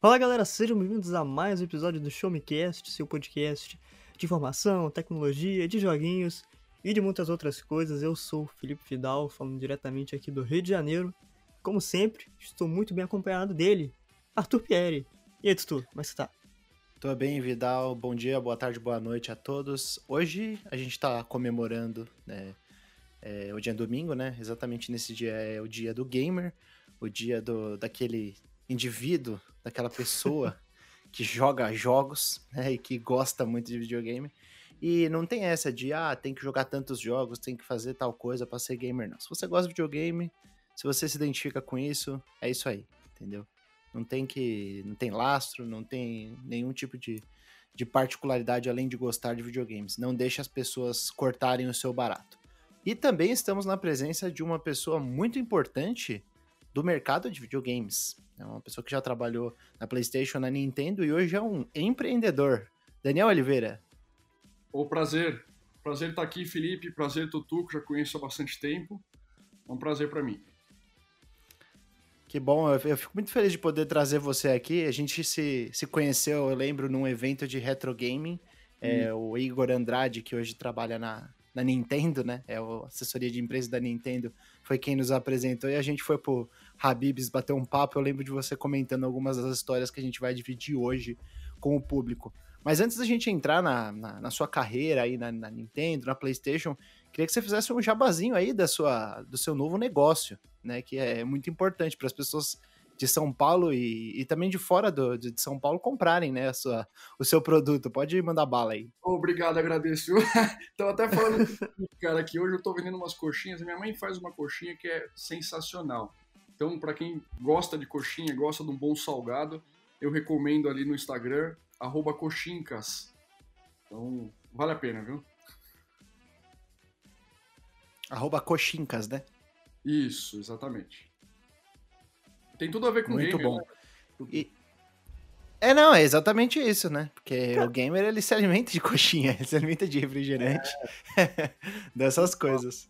Fala galera, sejam bem-vindos a mais um episódio do Show Me Cast, seu podcast de informação, tecnologia, de joguinhos e de muitas outras coisas. Eu sou o Felipe Fidal, falando diretamente aqui do Rio de Janeiro. Como sempre, estou muito bem acompanhado dele, Arthur Pieri. E aí, Tutu, como é que você tá? Tô bem, Vidal. Bom dia, boa tarde, boa noite a todos. Hoje a gente tá comemorando, né? É, o dia é domingo, né? Exatamente nesse dia é o dia do gamer, o dia do daquele indivíduo, daquela pessoa que joga jogos, né? E que gosta muito de videogame. E não tem essa de, ah, tem que jogar tantos jogos, tem que fazer tal coisa para ser gamer, não. Se você gosta de videogame, se você se identifica com isso, é isso aí, entendeu? Não tem que. Não tem lastro, não tem nenhum tipo de, de particularidade além de gostar de videogames. Não deixe as pessoas cortarem o seu barato. E também estamos na presença de uma pessoa muito importante do mercado de videogames. É uma pessoa que já trabalhou na PlayStation, na Nintendo e hoje é um empreendedor. Daniel Oliveira. O prazer. Prazer estar aqui, Felipe. Prazer, Tutu, que já conheço há bastante tempo. É um prazer para mim. Que bom, eu fico muito feliz de poder trazer você aqui. A gente se, se conheceu, eu lembro, num evento de retro gaming. É, hum. o Igor Andrade, que hoje trabalha na, na Nintendo, né? É a assessoria de empresa da Nintendo, foi quem nos apresentou e a gente foi pro Habibs bater um papo. Eu lembro de você comentando algumas das histórias que a gente vai dividir hoje com o público. Mas antes da gente entrar na, na, na sua carreira aí na, na Nintendo, na PlayStation, Queria que você fizesse um jabazinho aí da sua, do seu novo negócio, né? Que é muito importante para as pessoas de São Paulo e, e também de fora do, de São Paulo comprarem, né, a sua, o seu produto. Pode mandar bala aí. Obrigado, agradeço. Tava até falando, cara, que hoje eu tô vendendo umas coxinhas. Minha mãe faz uma coxinha que é sensacional. Então, para quem gosta de coxinha, gosta de um bom salgado, eu recomendo ali no Instagram, arroba coxincas. Então, vale a pena, viu? Arroba coxincas, né? Isso, exatamente. Tem tudo a ver com Muito gamer, bom. Né? E... É, não, é exatamente isso, né? Porque o gamer, ele se alimenta de coxinha, ele se alimenta de refrigerante, é. dessas coisas.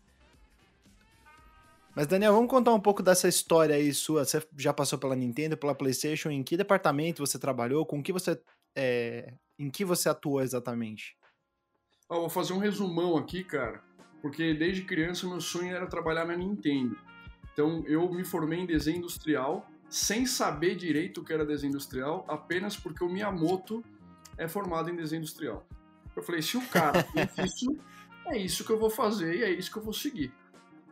Mas, Daniel, vamos contar um pouco dessa história aí sua. Você já passou pela Nintendo, pela PlayStation? Em que departamento você trabalhou? Com que você... É... Em que você atuou exatamente? Ah, vou fazer um resumão aqui, cara porque desde criança meu sonho era trabalhar na Nintendo. Então eu me formei em desenho industrial sem saber direito o que era desenho industrial, apenas porque o Miyamoto é formado em desenho industrial. Eu falei, se o cara fez isso, é isso que eu vou fazer e é isso que eu vou seguir.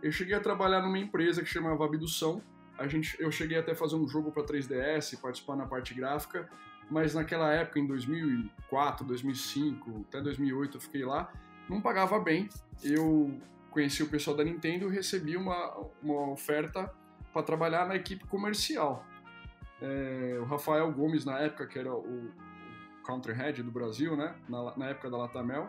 Eu cheguei a trabalhar numa empresa que chamava Abdução. A gente, eu cheguei até a fazer um jogo para 3DS, participar na parte gráfica, mas naquela época, em 2004, 2005, até 2008 eu fiquei lá não pagava bem. Eu conheci o pessoal da Nintendo e recebi uma, uma oferta para trabalhar na equipe comercial. É, o Rafael Gomes, na época, que era o, Country Head do Brasil, né? Na, na, época da Latamel,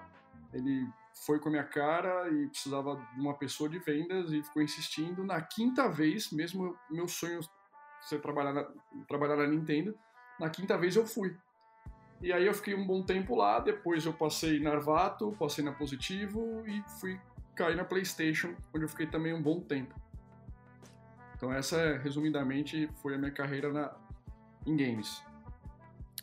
ele foi com a minha cara e precisava de uma pessoa de vendas e ficou insistindo. Na quinta vez, mesmo meu sonho ser trabalhar na, trabalhar na Nintendo, na quinta vez eu fui. E aí eu fiquei um bom tempo lá, depois eu passei na Arvato, passei na Positivo e fui cair na PlayStation, onde eu fiquei também um bom tempo. Então essa, resumidamente, foi a minha carreira na, em games.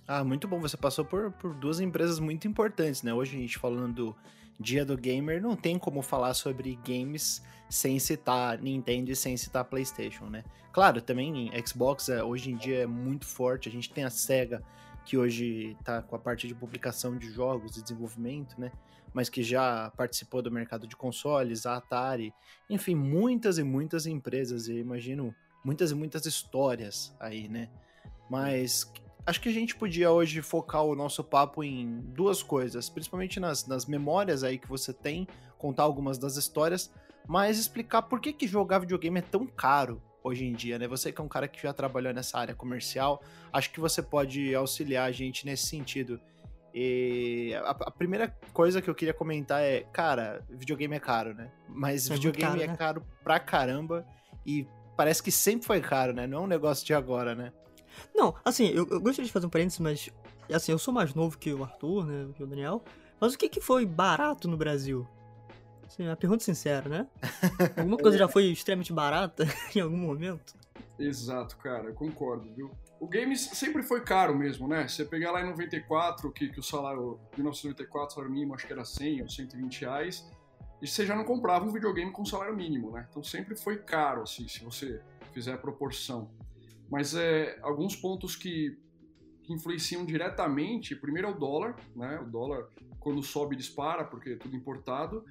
Ah, muito bom. Você passou por, por duas empresas muito importantes, né? Hoje a gente falando do Dia do Gamer, não tem como falar sobre games sem citar Nintendo e sem citar PlayStation, né? Claro, também Xbox é, hoje em dia é muito forte. A gente tem a Sega que hoje está com a parte de publicação de jogos e desenvolvimento, né? Mas que já participou do mercado de consoles, a Atari, enfim, muitas e muitas empresas, e imagino muitas e muitas histórias aí, né? Mas acho que a gente podia hoje focar o nosso papo em duas coisas, principalmente nas, nas memórias aí que você tem, contar algumas das histórias, mas explicar por que, que jogar videogame é tão caro hoje em dia, né? Você que é um cara que já trabalhou nessa área comercial, acho que você pode auxiliar a gente nesse sentido. E a, a primeira coisa que eu queria comentar é, cara, videogame é caro, né? Mas é videogame caro, é né? caro pra caramba e parece que sempre foi caro, né? Não é um negócio de agora, né? Não, assim, eu, eu gostaria de fazer um parênteses, mas assim, eu sou mais novo que o Arthur, né, que o Daniel. Mas o que, que foi barato no Brasil? Sim, uma pergunta sincera, né? Alguma coisa já foi extremamente barata em algum momento? Exato, cara, eu concordo, viu? O games sempre foi caro mesmo, né? Você pegar lá em 94, que, que o salário, 1994, o salário mínimo acho que era 100 ou 120 reais, e você já não comprava um videogame com salário mínimo, né? Então sempre foi caro, assim, se você fizer a proporção. Mas é, alguns pontos que, que influenciam diretamente, primeiro é o dólar, né? O dólar, quando sobe, dispara, porque é tudo importado.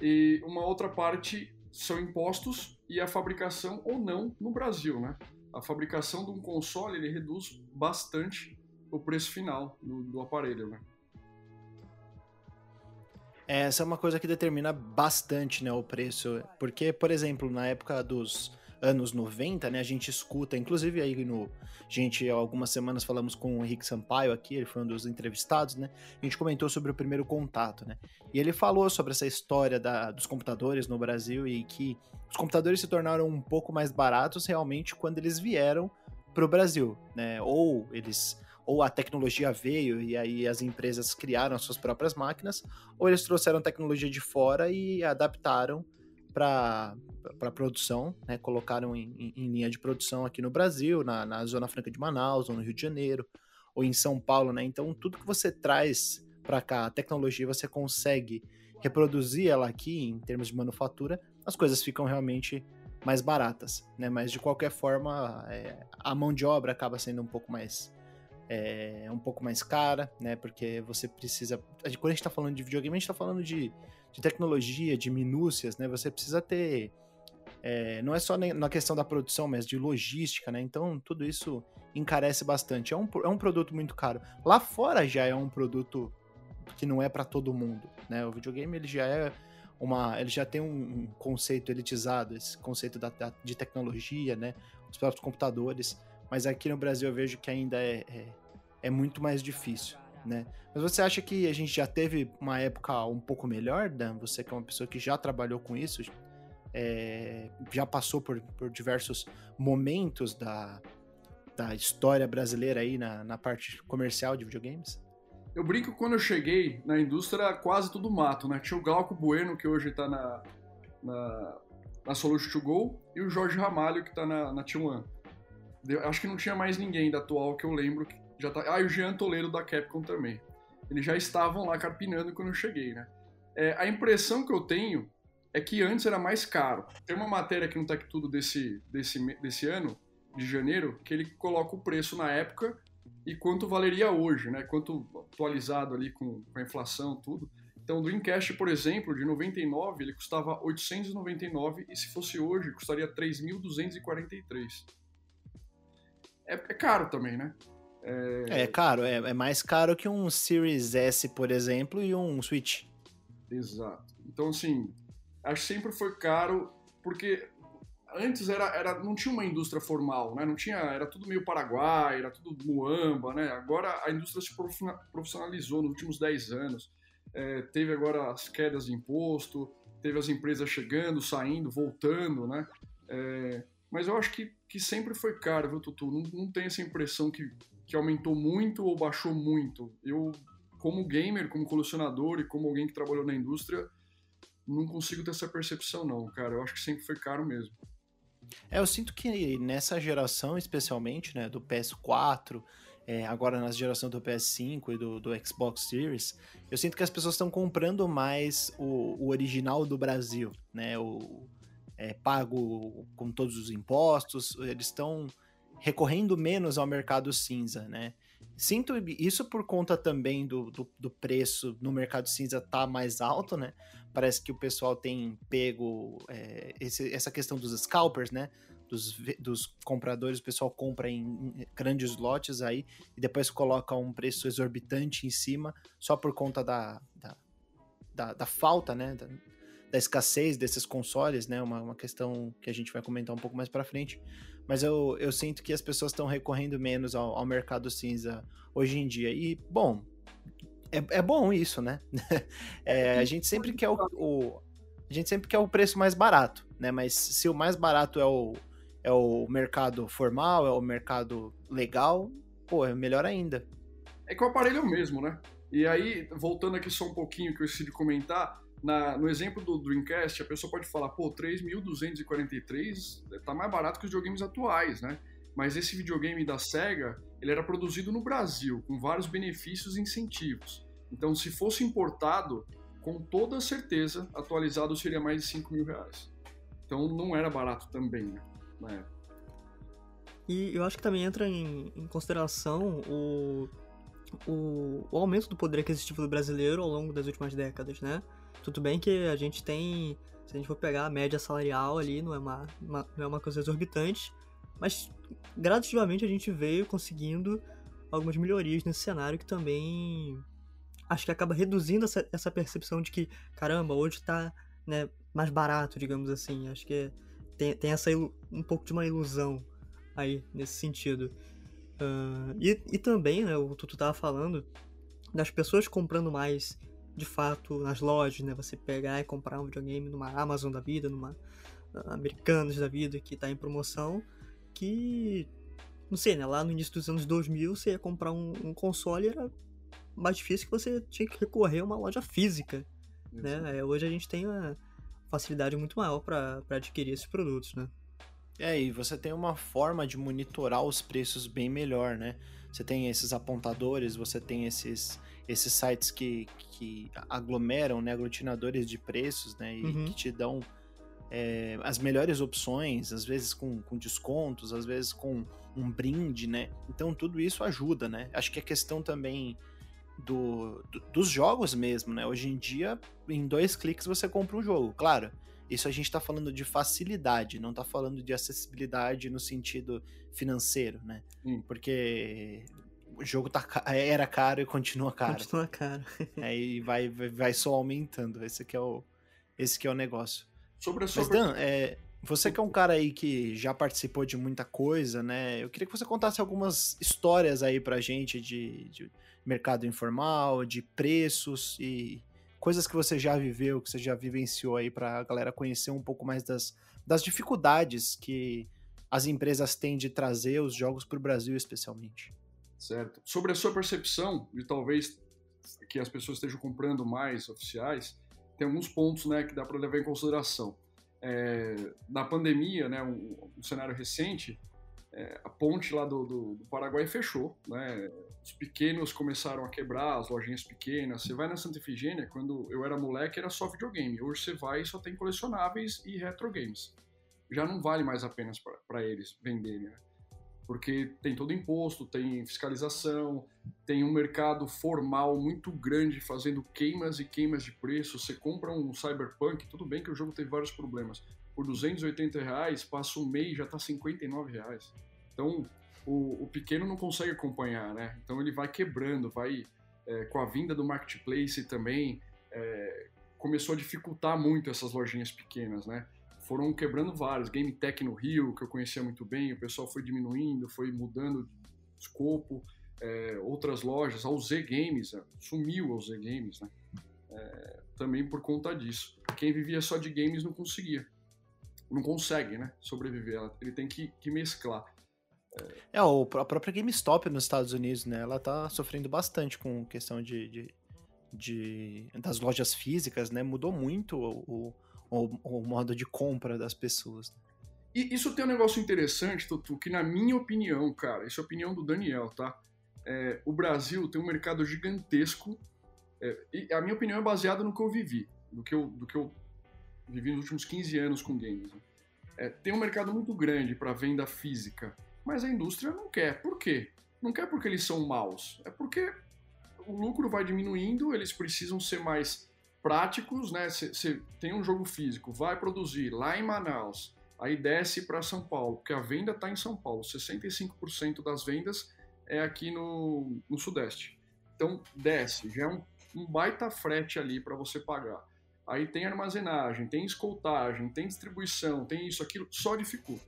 E uma outra parte são impostos e a fabricação ou não no Brasil, né? A fabricação de um console ele reduz bastante o preço final do, do aparelho, né? Essa é uma coisa que determina bastante né, o preço. Porque, por exemplo, na época dos anos 90, né, a gente escuta, inclusive aí no. Gente, algumas semanas falamos com o Henrique Sampaio aqui, ele foi um dos entrevistados, né? A gente comentou sobre o primeiro contato, né? E ele falou sobre essa história da, dos computadores no Brasil e que os computadores se tornaram um pouco mais baratos realmente quando eles vieram para o Brasil, né? Ou eles ou a tecnologia veio e aí as empresas criaram as suas próprias máquinas, ou eles trouxeram tecnologia de fora e adaptaram para para produção, né? colocaram em, em, em, linha de produção aqui no Brasil, na, na Zona Franca de Manaus, ou no Rio de Janeiro, ou em São Paulo, né? Então tudo que você traz para cá, a tecnologia, você consegue reproduzir ela aqui em termos de manufatura, as coisas ficam realmente mais baratas, né? Mas de qualquer forma, é, a mão de obra acaba sendo um pouco mais é um pouco mais cara, né? Porque você precisa. Quando a gente está falando de videogame, a gente está falando de, de tecnologia, de minúcias, né? Você precisa ter. É, não é só na questão da produção, mas de logística, né? Então tudo isso encarece bastante. É um, é um produto muito caro. Lá fora já é um produto que não é para todo mundo, né? O videogame ele já é uma, ele já tem um, conceito elitizado, esse conceito da, da, de tecnologia, né? Os próprios computadores. Mas aqui no Brasil eu vejo que ainda é, é é muito mais difícil, né? Mas você acha que a gente já teve uma época um pouco melhor, Dan? Você que é uma pessoa que já trabalhou com isso, é, já passou por, por diversos momentos da, da história brasileira aí na, na parte comercial de videogames? Eu brinco quando eu cheguei na indústria quase tudo mato, né? Tinha o Glauco Bueno, que hoje tá na, na, na Solution to Go, e o Jorge Ramalho, que tá na, na T1. Acho que não tinha mais ninguém da atual que eu lembro que já tá... Ah, e o Jean Toledo da Capcom também. Eles já estavam lá carpinando quando eu cheguei, né? É, a impressão que eu tenho é que antes era mais caro. Tem uma matéria aqui no Tech Tudo desse, desse, desse ano, de janeiro, que ele coloca o preço na época e quanto valeria hoje, né? Quanto atualizado ali com, com a inflação tudo. Então, o Dreamcast, por exemplo, de 99, ele custava 899 e se fosse hoje, custaria 3.243. É, é caro também, né? É, é caro, é, é, mais caro que um Series S, por exemplo, e um Switch. Exato. Então, assim, acho que sempre foi caro, porque antes era, era, não tinha uma indústria formal, né? Não tinha, era tudo meio Paraguai, era tudo Muamba, né? Agora a indústria se profissionalizou nos últimos 10 anos. É, teve agora as quedas de imposto, teve as empresas chegando, saindo, voltando, né? É, mas eu acho que, que sempre foi caro, viu, Tutu? Não, não tem essa impressão que que aumentou muito ou baixou muito. Eu, como gamer, como colecionador e como alguém que trabalhou na indústria, não consigo ter essa percepção, não, cara. Eu acho que sempre foi caro mesmo. É, eu sinto que nessa geração, especialmente, né, do PS4, é, agora na geração do PS5 e do, do, Xbox Series, eu sinto que as pessoas estão comprando mais o, o, original do Brasil, né? O é, pago com todos os impostos, eles estão recorrendo menos ao mercado cinza, né? Sinto isso por conta também do, do, do, preço no mercado cinza tá mais alto, né? Parece que o pessoal tem pego é, esse, essa questão dos scalpers, né? Dos, dos compradores, o pessoal compra em, grandes lotes aí e depois coloca um preço exorbitante em cima só por conta da, da, da, da falta, né? Da, da, escassez desses consoles, né? Uma, uma questão que a gente vai comentar um pouco mais para frente mas eu, eu sinto que as pessoas estão recorrendo menos ao, ao, mercado cinza hoje em dia. E, bom, é, é bom isso, né? é, a gente sempre quer o, o, a gente sempre quer o preço mais barato, né? Mas se o mais barato é o, é o mercado formal, é o mercado legal, pô, é melhor ainda. É que o aparelho é o mesmo, né? E aí, voltando aqui só um pouquinho que eu esqueci de comentar, na, no exemplo do Dreamcast, a pessoa pode falar, pô, 3.243 tá mais barato que os videogames atuais, né? Mas esse videogame da SEGA, ele era produzido no Brasil, com vários benefícios e incentivos. Então, se fosse importado, com toda certeza, atualizado seria mais de 5 mil reais. Então, não era barato também, né? Na época. E eu acho que também entra em, em consideração o, o, o, aumento do poder aquisitivo do brasileiro ao longo das últimas décadas, né? Tudo bem que a gente tem, se a gente for pegar a média salarial ali, não é uma, uma não é uma coisa exorbitante, mas gradativamente a gente veio conseguindo algumas melhorias nesse cenário que também acho que acaba reduzindo essa, essa percepção de que, caramba, hoje tá né, mais barato, digamos assim. Acho que tem, tem essa um pouco de uma ilusão aí nesse sentido. Uh, e, e também, né, o Tutu tava falando das pessoas comprando mais de fato nas lojas, né? Você pegar e comprar um videogame numa Amazon da vida, numa uh, Americanas da vida que tá em promoção, que não sei, né? Lá no início dos anos 2000 você ia comprar um, um console era mais difícil que você tinha que recorrer a uma loja física, né? É, hoje a gente tem uma facilidade muito maior para adquirir esses produtos, né? É, e você tem uma forma de monitorar os preços bem melhor, né? Você tem esses apontadores, você tem esses, esses sites que, que aglomeram, né, aglutinadores de preços, né, e uhum. que te dão é, as melhores opções, às vezes com, com descontos, às vezes com um brinde, né? Então tudo isso ajuda, né? Acho que a questão também do, do, dos jogos mesmo, né? Hoje em dia, em dois cliques você compra um jogo. Claro, isso a gente está falando de facilidade, não está falando de acessibilidade no sentido financeiro, né? Hum. Porque o jogo tá, era caro e continua caro. Continua caro. Aí vai, vai, vai só aumentando. Esse que é o, esse que é o negócio. Sobre a sua... Mas, Dan, é, você que é um cara aí que já participou de muita coisa, né? Eu queria que você contasse algumas histórias aí pra gente de, de mercado informal, de preços e coisas que você já viveu, que você já vivenciou aí para a galera conhecer um pouco mais das, das dificuldades que as empresas têm de trazer os jogos para o Brasil, especialmente. Certo. Sobre a sua percepção de talvez que as pessoas estejam comprando mais oficiais, tem alguns pontos né, que dá para levar em consideração. É, na pandemia, né, um, um cenário recente, é, a ponte lá do, do, do, Paraguai fechou, né? Os pequenos começaram a quebrar, as lojinhas pequenas. Você vai na Santa Efigênia, quando eu era moleque, era só videogame. Hoje você vai e só tem colecionáveis e retro games. Já não vale mais apenas para eles venderem, né? Porque tem todo imposto, tem fiscalização, tem um mercado formal muito grande fazendo queimas e queimas de preço. Você compra um Cyberpunk, tudo bem que o jogo teve vários problemas, por 280 reais, passa um mês já está 59 reais. Então o, o, pequeno não consegue acompanhar, né? Então ele vai quebrando, vai é, com a vinda do marketplace também é, começou a dificultar muito essas lojinhas pequenas, né? Foram quebrando várias, Game Tech no Rio que eu conhecia muito bem, o pessoal foi diminuindo, foi mudando de escopo. É, outras lojas, a UZ Games, é, sumiu a UZ Games, né? É, também por conta disso. Quem vivia só de games não conseguia não consegue, né, sobreviver. Ele tem que, que mesclar. É, a própria GameStop nos Estados Unidos, né, ela tá sofrendo bastante com questão de, de, de das lojas físicas, né, mudou muito o, o, o, modo de compra das pessoas. E isso tem um negócio interessante, Tutu, que na minha opinião, cara, isso é a opinião do Daniel, tá? É, o Brasil tem um mercado gigantesco, é, e a minha opinião é baseada no que eu vivi, do que eu, do que eu vivi nos últimos 15 anos com games. Né? É, tem um mercado muito grande para venda física, mas a indústria não quer. Por quê? Não quer porque eles são maus, é porque o lucro vai diminuindo, eles precisam ser mais práticos, né? Você tem um jogo físico, vai produzir lá em Manaus, aí desce para São Paulo, porque a venda está em São Paulo, 65% das vendas é aqui no, no Sudeste. Então desce, já é um, um baita frete ali para você pagar aí tem armazenagem, tem escoltagem, tem distribuição, tem isso, aquilo, só dificulta.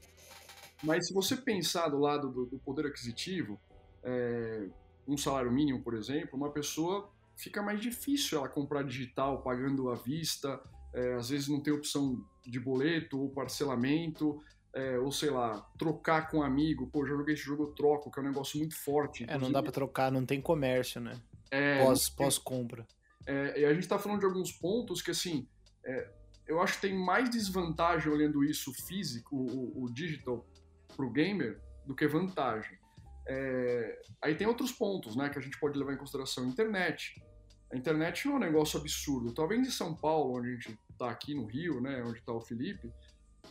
Mas se você pensar do lado do, do poder aquisitivo, é, um salário mínimo, por exemplo, uma pessoa fica mais difícil ela comprar digital pagando à vista, é, às vezes não tem opção de boleto ou parcelamento, é, ou sei lá, trocar com um amigo, pô, já joguei esse jogo, eu troco, que é um negócio muito forte. É, não dá para trocar, não tem comércio, né? É, pós, pós compra. É, e a gente está falando de alguns pontos que, assim, é, eu acho que tem mais desvantagem olhando isso físico, o, o digital, para o gamer, do que vantagem. É, aí tem outros pontos né, que a gente pode levar em consideração. Internet. A internet não é um negócio absurdo. Talvez em São Paulo, onde a gente está aqui no Rio, né, onde está o Felipe,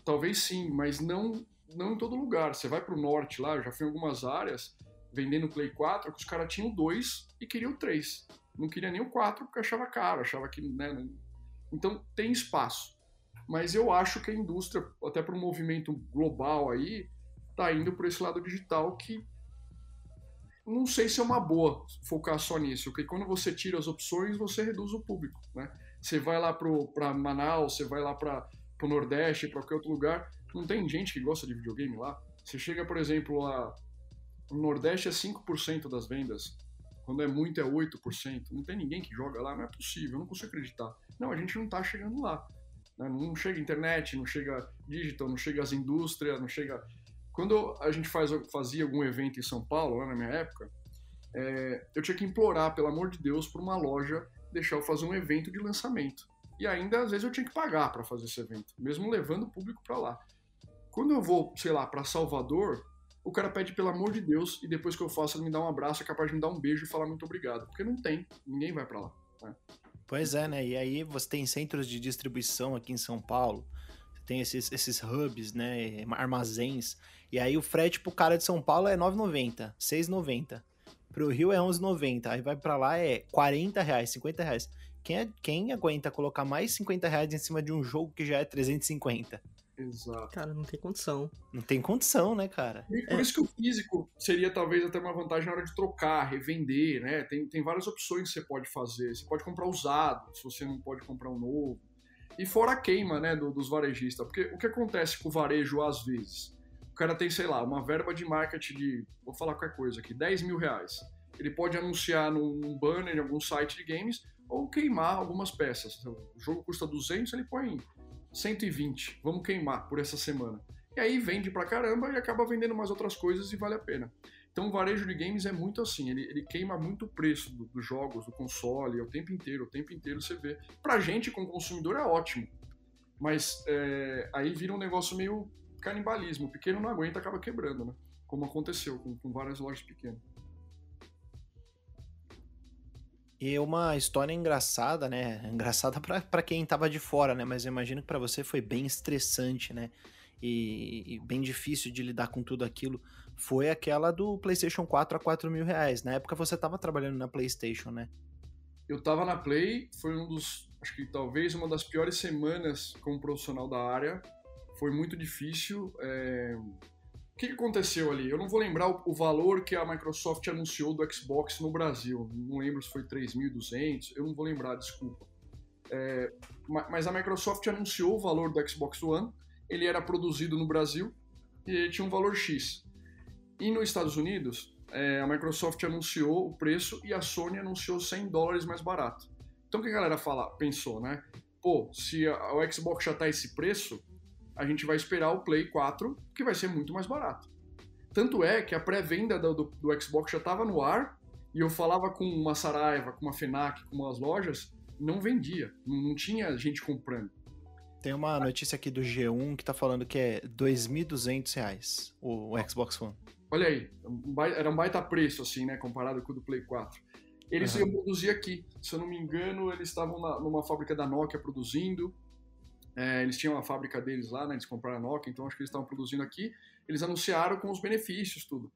talvez sim, mas não, não em todo lugar. Você vai para o norte lá, eu já fui em algumas áreas vendendo Play 4 que os caras tinham dois e queriam três. Não queria nem o 4 porque achava caro, achava que. Né. Então tem espaço. Mas eu acho que a indústria, até para um movimento global aí, tá indo por esse lado digital que não sei se é uma boa focar só nisso, porque quando você tira as opções, você reduz o público, né? Você vai lá para Manaus, você vai lá para o Nordeste, para qualquer outro lugar, não tem gente que gosta de videogame lá. Você chega, por exemplo, lá no Nordeste é 5% das vendas, quando é muito é 8%. Não tem ninguém que joga lá, não é possível, eu não consigo acreditar. Não, a gente não está chegando lá. Né? Não chega internet, não chega digital, não chega as indústrias, não chega quando a gente faz, fazia algum evento em São Paulo, lá na minha época, é, eu tinha que implorar, pelo amor de Deus, para uma loja deixar eu fazer um evento de lançamento. E ainda, às vezes, eu tinha que pagar para fazer esse evento, mesmo levando o público para lá. Quando eu vou, sei lá, para Salvador, o cara pede pelo amor de Deus e depois que eu faço ele me dá um abraço, é capaz de me dar um beijo e falar muito obrigado, porque não tem, ninguém vai para lá. Né? Pois é, né? E aí você tem centros de distribuição aqui em São Paulo, tem esses, esses hubs, né? Armazéns e aí o frete pro cara de São Paulo é 9,90, 6,90. Pro Rio é 11,90. Aí vai para lá é 40 reais, 50 reais. Quem, é, quem aguenta colocar mais 50 reais em cima de um jogo que já é 350? Exato. Cara, não tem condição. Não tem condição, né, cara? E por é. isso que o físico seria talvez até uma vantagem na hora de trocar, revender, né? Tem, tem várias opções que você pode fazer. Você pode comprar usado, se você não pode comprar um novo. E fora a queima, né, do, dos varejistas. Porque o que acontece com o varejo às vezes? Cara tem, sei lá, uma verba de marketing de, vou falar qualquer coisa aqui, 10 mil reais. Ele pode anunciar num banner em algum site de games ou queimar algumas peças. Então, o jogo custa 200, ele põe 120. Vamos queimar por essa semana. E aí vende pra caramba e acaba vendendo mais outras coisas e vale a pena. Então o varejo de games é muito assim, ele, ele queima muito o preço dos do jogos, do console, o tempo inteiro, o tempo inteiro você vê. Pra gente, como consumidor, é ótimo. Mas é, aí vira um negócio meio canibalismo. O pequeno não aguenta, acaba quebrando, né? Como aconteceu com, com várias lojas pequenas. E uma história engraçada, né? Engraçada para quem tava de fora, né? Mas eu imagino que para você foi bem estressante, né? E, e, bem difícil de lidar com tudo aquilo. Foi aquela do PlayStation 4 a 4 mil reais. Na época você tava trabalhando na PlayStation, né? Eu tava na Play, foi um dos. Acho que talvez uma das piores semanas como profissional da área foi muito difícil. É... O que, aconteceu ali? Eu não vou lembrar o, valor que a Microsoft anunciou do Xbox no Brasil. Não lembro se foi 3.200, eu não vou lembrar, desculpa. É... Mas a Microsoft anunciou o valor do Xbox One, ele era produzido no Brasil e tinha um valor X. E nos Estados Unidos, é, a Microsoft anunciou o preço e a Sony anunciou 100 dólares mais barato. Então o que a galera fala, pensou, né? Pô, se o Xbox já tá esse preço, a gente vai esperar o Play 4, que vai ser muito mais barato. Tanto é que a pré-venda do, do, do, Xbox já estava no ar, e eu falava com uma Saraiva, com uma FENAC, com umas lojas, não vendia, não, tinha gente comprando. Tem uma notícia aqui do G1 que tá falando que é R$ 2.200 o, o Xbox One. Olha aí, era um baita preço, assim, né, comparado com o do Play 4. Eles uhum. iam produzir aqui, se eu não me engano, eles estavam numa fábrica da Nokia produzindo, é, eles tinham a fábrica deles lá, né, eles compraram a Nokia, então acho que eles estavam produzindo aqui. Eles anunciaram com os benefícios, tudo.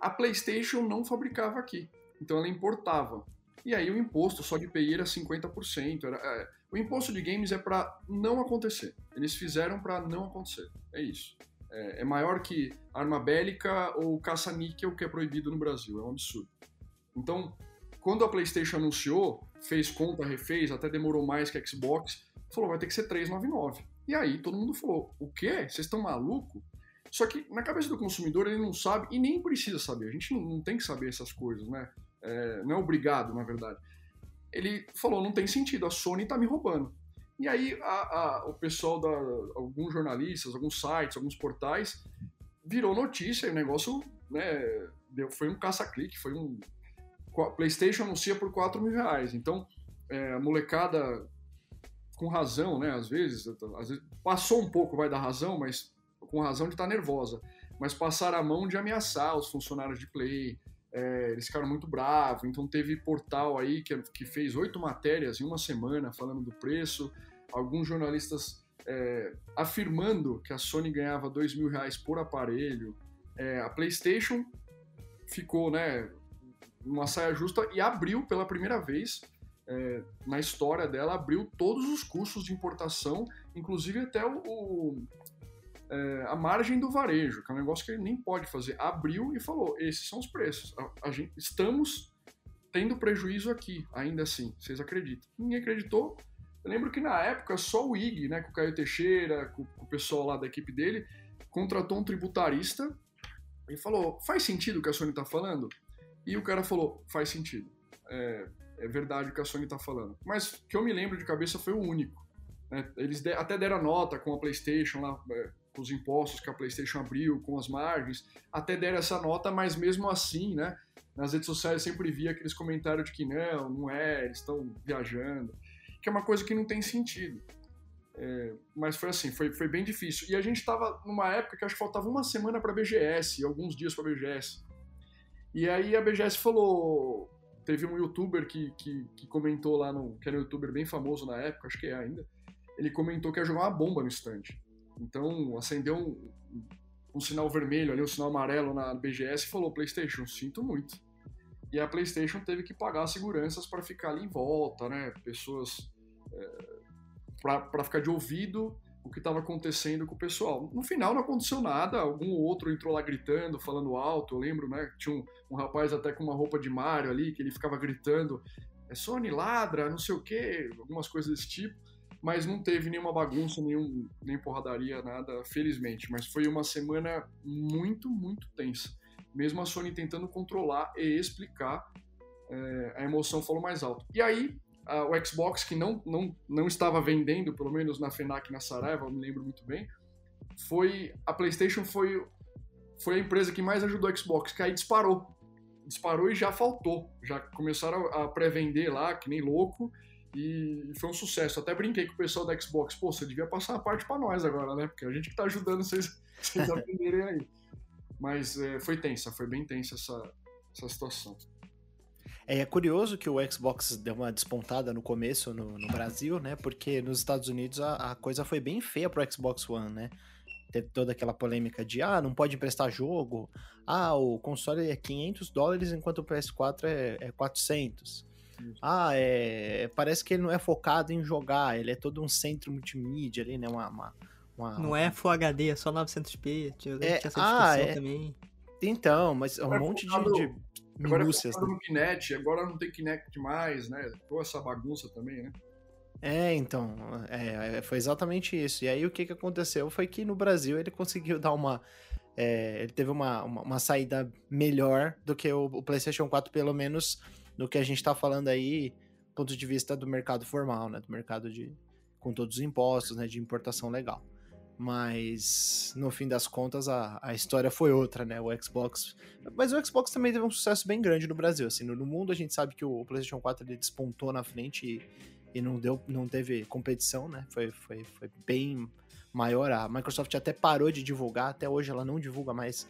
A PlayStation não fabricava aqui, então ela importava. E aí o imposto só de PI era 50%. Era, é, o imposto de games é para não acontecer. Eles fizeram para não acontecer. É isso. É, é, maior que arma bélica ou caça-níquel que é proibido no Brasil. É um absurdo. Então, quando a PlayStation anunciou, fez conta, refez, até demorou mais que a Xbox, falou, vai ter que ser 399. E aí todo mundo falou, o quê? Vocês estão maluco? Só que na cabeça do consumidor ele não sabe e nem precisa saber. A gente não, não tem que saber essas coisas, né? É, não é obrigado, na verdade. Ele falou, não tem sentido, a Sony tá me roubando. E aí a, a, o pessoal da alguns jornalistas, alguns sites, alguns portais virou notícia e o negócio, né, deu, foi um caça-clique, foi um PlayStation anuncia por 4 mil reais. Então é, a molecada com razão, né? Às vezes, às vezes, passou um pouco, vai da razão, mas com razão de estar tá nervosa. Mas passaram a mão de ameaçar os funcionários de Play. É, eles ficaram muito bravos, então teve portal aí que, que fez oito matérias em uma semana falando do preço. Alguns jornalistas é, afirmando que a Sony ganhava dois mil reais por aparelho. É, a PlayStation ficou, né, numa saia justa e abriu pela primeira vez é, na história dela, abriu todos os custos de importação, inclusive até o, o é, a margem do varejo, que é um negócio que ele nem pode fazer. Abriu e falou: esses são os preços. A, a gente, estamos tendo prejuízo aqui, ainda assim. Vocês acreditam? Ninguém acreditou. Eu lembro que na época só o IG, né, com o Caio Teixeira, com, com o pessoal lá da equipe dele, contratou um tributarista e falou: faz sentido o que a Sony está falando? E o cara falou: faz sentido. É, é verdade o que a Sony está falando. Mas que eu me lembro de cabeça foi o único. Né? Eles de, até deram nota com a PlayStation lá, é, com os impostos que a PlayStation abriu, com as margens, até deram essa nota, mas mesmo assim, né? Nas redes sociais eu sempre via aqueles comentários de que não, não é, eles estão viajando, que é uma coisa que não tem sentido. É, mas foi assim, foi, foi bem difícil. E a gente estava numa época que acho que faltava uma semana para a BGS, alguns dias para a BGS. E aí a BGS falou, Teve um youtuber que, que, que, comentou lá, no, que era um youtuber bem famoso na época, acho que é ainda. Ele comentou que ia jogar uma bomba no stand. Então acendeu um, um sinal vermelho ali, um sinal amarelo na BGS e falou: PlayStation, sinto muito. E a PlayStation teve que pagar seguranças para ficar ali em volta, né? Pessoas. É, para ficar de ouvido o que estava acontecendo com o pessoal. No final não aconteceu nada, algum outro entrou lá gritando, falando alto, eu lembro, né? Tinha um, um rapaz até com uma roupa de Mario ali, que ele ficava gritando, é Sony ladra, não sei o quê, algumas coisas desse tipo, mas não teve nenhuma bagunça, nenhum, nem porradaria, nada, felizmente. Mas foi uma semana muito, muito tensa. Mesmo a Sony tentando controlar e explicar, é, a emoção falou mais alto. E aí, uh, o Xbox, que não, não, não estava vendendo, pelo menos na FENAC na Saraiva, eu me lembro muito bem, foi a PlayStation foi, foi a empresa que mais ajudou o Xbox, que aí disparou. Disparou e já faltou. Já começaram a pré-vender lá, que nem louco, e foi um sucesso. Até brinquei com o pessoal da Xbox, pô, você devia passar a parte para nós agora, né? Porque a gente que tá ajudando vocês, vocês a venderem aí. Mas é, foi tensa, foi bem tensa essa, essa situação. É, é curioso que o Xbox deu uma despontada no começo no, no Brasil, né? Porque nos Estados Unidos a, a, coisa foi bem feia pro Xbox One, né? Teve toda aquela polêmica de, ah, não pode emprestar jogo, ah, o console é 500 dólares enquanto o PS4 é, é 400. Ah, é, parece que ele não é focado em jogar, ele é todo um centro multimídia ali, né? Uma, uma, uma não é Full HD, é só 900p. Tinha, é, essa ah, é... também. Então, mas um é monte de, de minúcias. Agora né? no Kinect, agora não tem Kinect mais, né? Toda essa bagunça também, né? É, então, é, é, foi exatamente isso. E aí o que, que aconteceu foi que no Brasil ele conseguiu dar uma. É, ele teve uma, uma, uma, saída melhor do que o, o, PlayStation 4, pelo menos no que a gente tá falando aí, do ponto de vista do mercado formal, né? Do mercado de. com todos os impostos, né? De importação legal. Mas no fim das contas a, a história foi outra, né? O Xbox. Mas o Xbox também teve um sucesso bem grande no Brasil. Assim, no, no mundo a gente sabe que o, PlayStation 4 ele despontou na frente e, e não, deu, não teve competição, né? Foi, foi, foi bem maior. A Microsoft até parou de divulgar, até hoje ela não divulga mais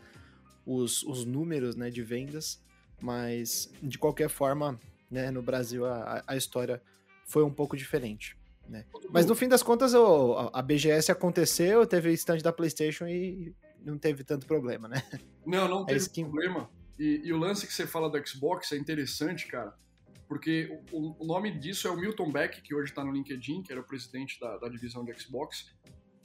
os, os números né, de vendas, mas de qualquer forma, né, no Brasil a, a história foi um pouco diferente. Né? Mas no fim das contas, o, a BGS aconteceu, teve stand da PlayStation e não teve tanto problema, né? Não, não é teve problema. E, e, o lance que você fala do Xbox é interessante, cara, porque o, o nome disso é o Milton Beck, que hoje está no LinkedIn, que era o presidente da, da divisão do Xbox,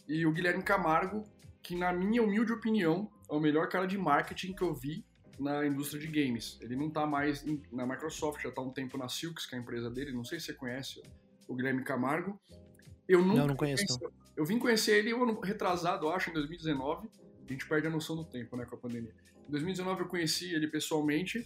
e o Guilherme Camargo, que na minha humilde opinião é o melhor cara de marketing que eu vi na indústria de games. Ele não está mais na Microsoft, já está um tempo na Silks, que é a empresa dele, não sei se você conhece o Guilherme Camargo. Eu nunca não, não conheço. Conheci, eu vim conhecer ele retrasado, acho, em 2019. A gente perde a noção do tempo, né, com a pandemia. Em 2019 eu conheci ele pessoalmente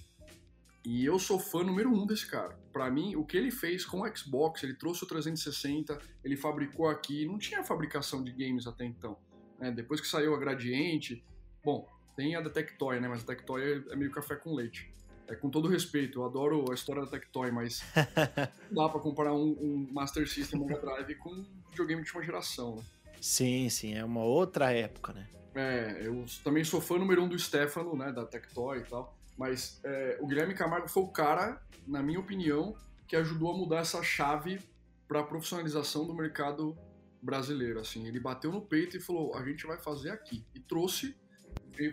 e eu sou fã número um desse cara. Para mim, o que ele fez com o Xbox, ele trouxe o 360, ele fabricou aqui, não tinha fabricação de games até então. Né? Depois que saiu a Gradiente, bom, tem a da Tectoy, né? Mas a Tectoy é meio café com leite. É, com todo respeito, eu adoro a história da Tectoy, mas não dá pra comparar um, um Master System Mega Drive com um videogame de última geração, né? Sim, sim, é uma outra época, né? É, eu também sou fã número um do Stefano, né, da Tectoy e tal, mas é, o Guilherme Camargo foi o cara, na minha opinião, que ajudou a mudar essa chave para profissionalização do mercado brasileiro, assim. Ele bateu no peito e falou, a gente vai fazer aqui. E trouxe,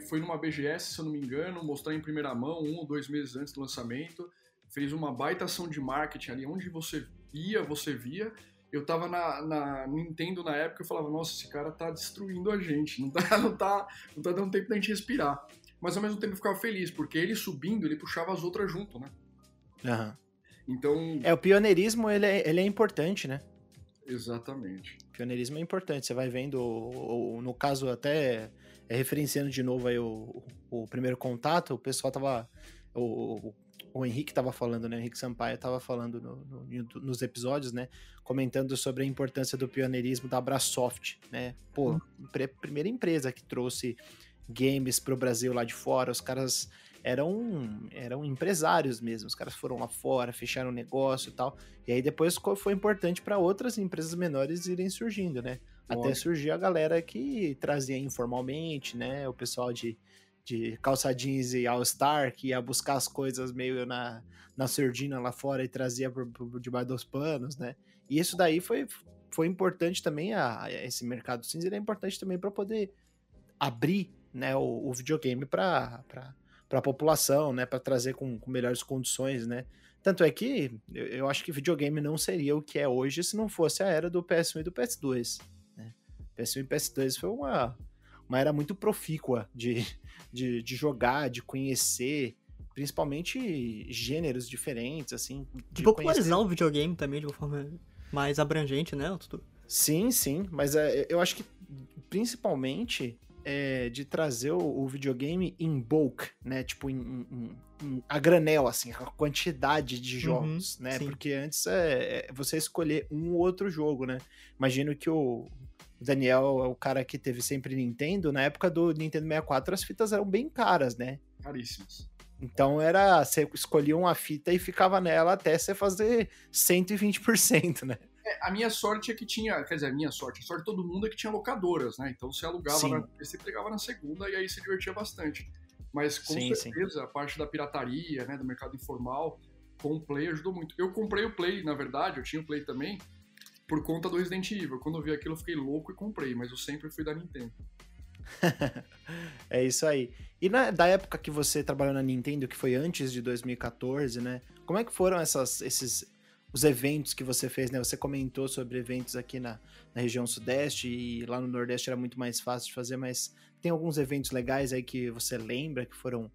foi numa BGS, se eu não me engano, mostrar em primeira mão, um ou dois meses antes do lançamento, fez uma baita ação de marketing ali, onde você ia, você via, eu tava na, na, Nintendo na época e falava, nossa, esse cara tá destruindo a gente, não tá, não tá, não tá dando tempo da gente respirar. Mas ao mesmo tempo eu ficava feliz, porque ele subindo, ele puxava as outras junto, né? Uhum. Então. É, o pioneirismo ele é, ele é importante, né? Exatamente. O pioneirismo é importante. Você vai vendo, no caso, até é, referenciando de novo aí o, o, primeiro contato, o pessoal tava. O, o Henrique estava falando, né? O Henrique Sampaio estava falando no, no, nos episódios, né? Comentando sobre a importância do pioneirismo da Abrasoft, né? Pô, hum. primeira empresa que trouxe games para o Brasil lá de fora, os caras eram, eram empresários mesmo, os caras foram lá fora, fecharam o negócio e tal, e aí depois foi importante para outras empresas menores irem surgindo, né? Até surgir a galera que trazia informalmente, né? O pessoal de de calça jeans e All-Star, que ia buscar as coisas meio na, na surdina lá fora e trazia por, por debaixo dos panos, né? E isso daí foi, foi importante também, a, a esse mercado cinza é importante também para poder abrir né, o, o videogame para a população, né? Para trazer com, com melhores condições, né? Tanto é que eu, eu, acho que videogame não seria o que é hoje se não fosse a era do PS1 e do PS2. Né? PS1 e PS2 foi uma, uma era muito profícua de, de, de jogar, de conhecer, principalmente gêneros diferentes, assim. De popularizar o videogame também de uma forma mais abrangente, né, Tutu? Sim, sim, mas é, eu acho que principalmente é, de trazer o, o, videogame em bulk, né? Tipo, em, em, em, a granel, assim, a quantidade de uhum, jogos, uhum, né? Sim. Porque antes é, é, você escolher um ou outro jogo, né? Imagino que o, o Daniel é o cara que teve sempre Nintendo. Na época do Nintendo 64, as fitas eram bem caras, né? Caríssimas. Então era. Você escolhia uma fita e ficava nela até você fazer 120%, né? É, a minha sorte é que tinha, quer dizer, a minha sorte, a sorte de todo mundo é que tinha locadoras, né? Então você alugava, na, você pegava na segunda e aí se divertia bastante. Mas com sim, certeza sim. a parte da pirataria, né, do mercado informal, com o Play ajudou muito. Eu comprei o Play, na verdade, eu tinha o Play também, por conta do Resident Evil. Quando eu vi aquilo, eu fiquei louco e comprei, mas eu sempre fui da Nintendo. é isso aí. E na, da época que você trabalhou na Nintendo, que foi antes de 2014, né? Como é que foram essas, esses os eventos que você fez, né? Você comentou sobre eventos aqui na, na região sudeste e lá no nordeste era muito mais fácil de fazer, mas tem alguns eventos legais aí que você lembra que foram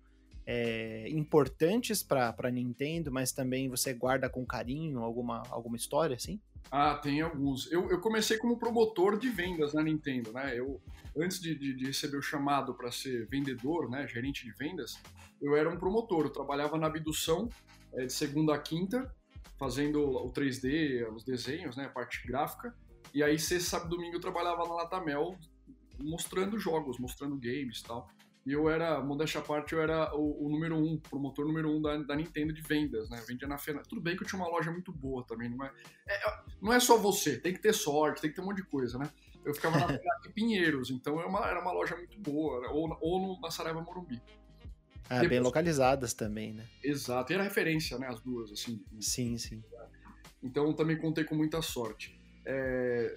é, importantes para Nintendo, mas também você guarda com carinho alguma, alguma história assim? Ah, tem alguns. Eu, eu comecei como promotor de vendas na Nintendo, né? Eu, antes de, de, de receber o chamado para ser vendedor, né, gerente de vendas, eu era um promotor. Eu trabalhava na abdução é, de segunda a quinta, fazendo o 3D, os desenhos, né, a parte gráfica. E aí, sexta, sábado domingo, eu trabalhava na Latamel, mostrando jogos, mostrando games e tal. E eu era, modéstia à parte, eu era o, o, número um, promotor número um da, da Nintendo de vendas, né? Eu vendia na feira. Tudo bem que eu tinha uma loja muito boa também, não é, é, Não é só você, tem que ter sorte, tem que ter um monte de coisa, né? Eu ficava na de Pinheiros, então era uma, era uma loja muito boa, ou, ou no, na Saraiva Morumbi. Ah, Depois, bem localizadas também, né? Exato, e era referência, né, as duas, assim. Sim, sim. Então também contei com muita sorte. É,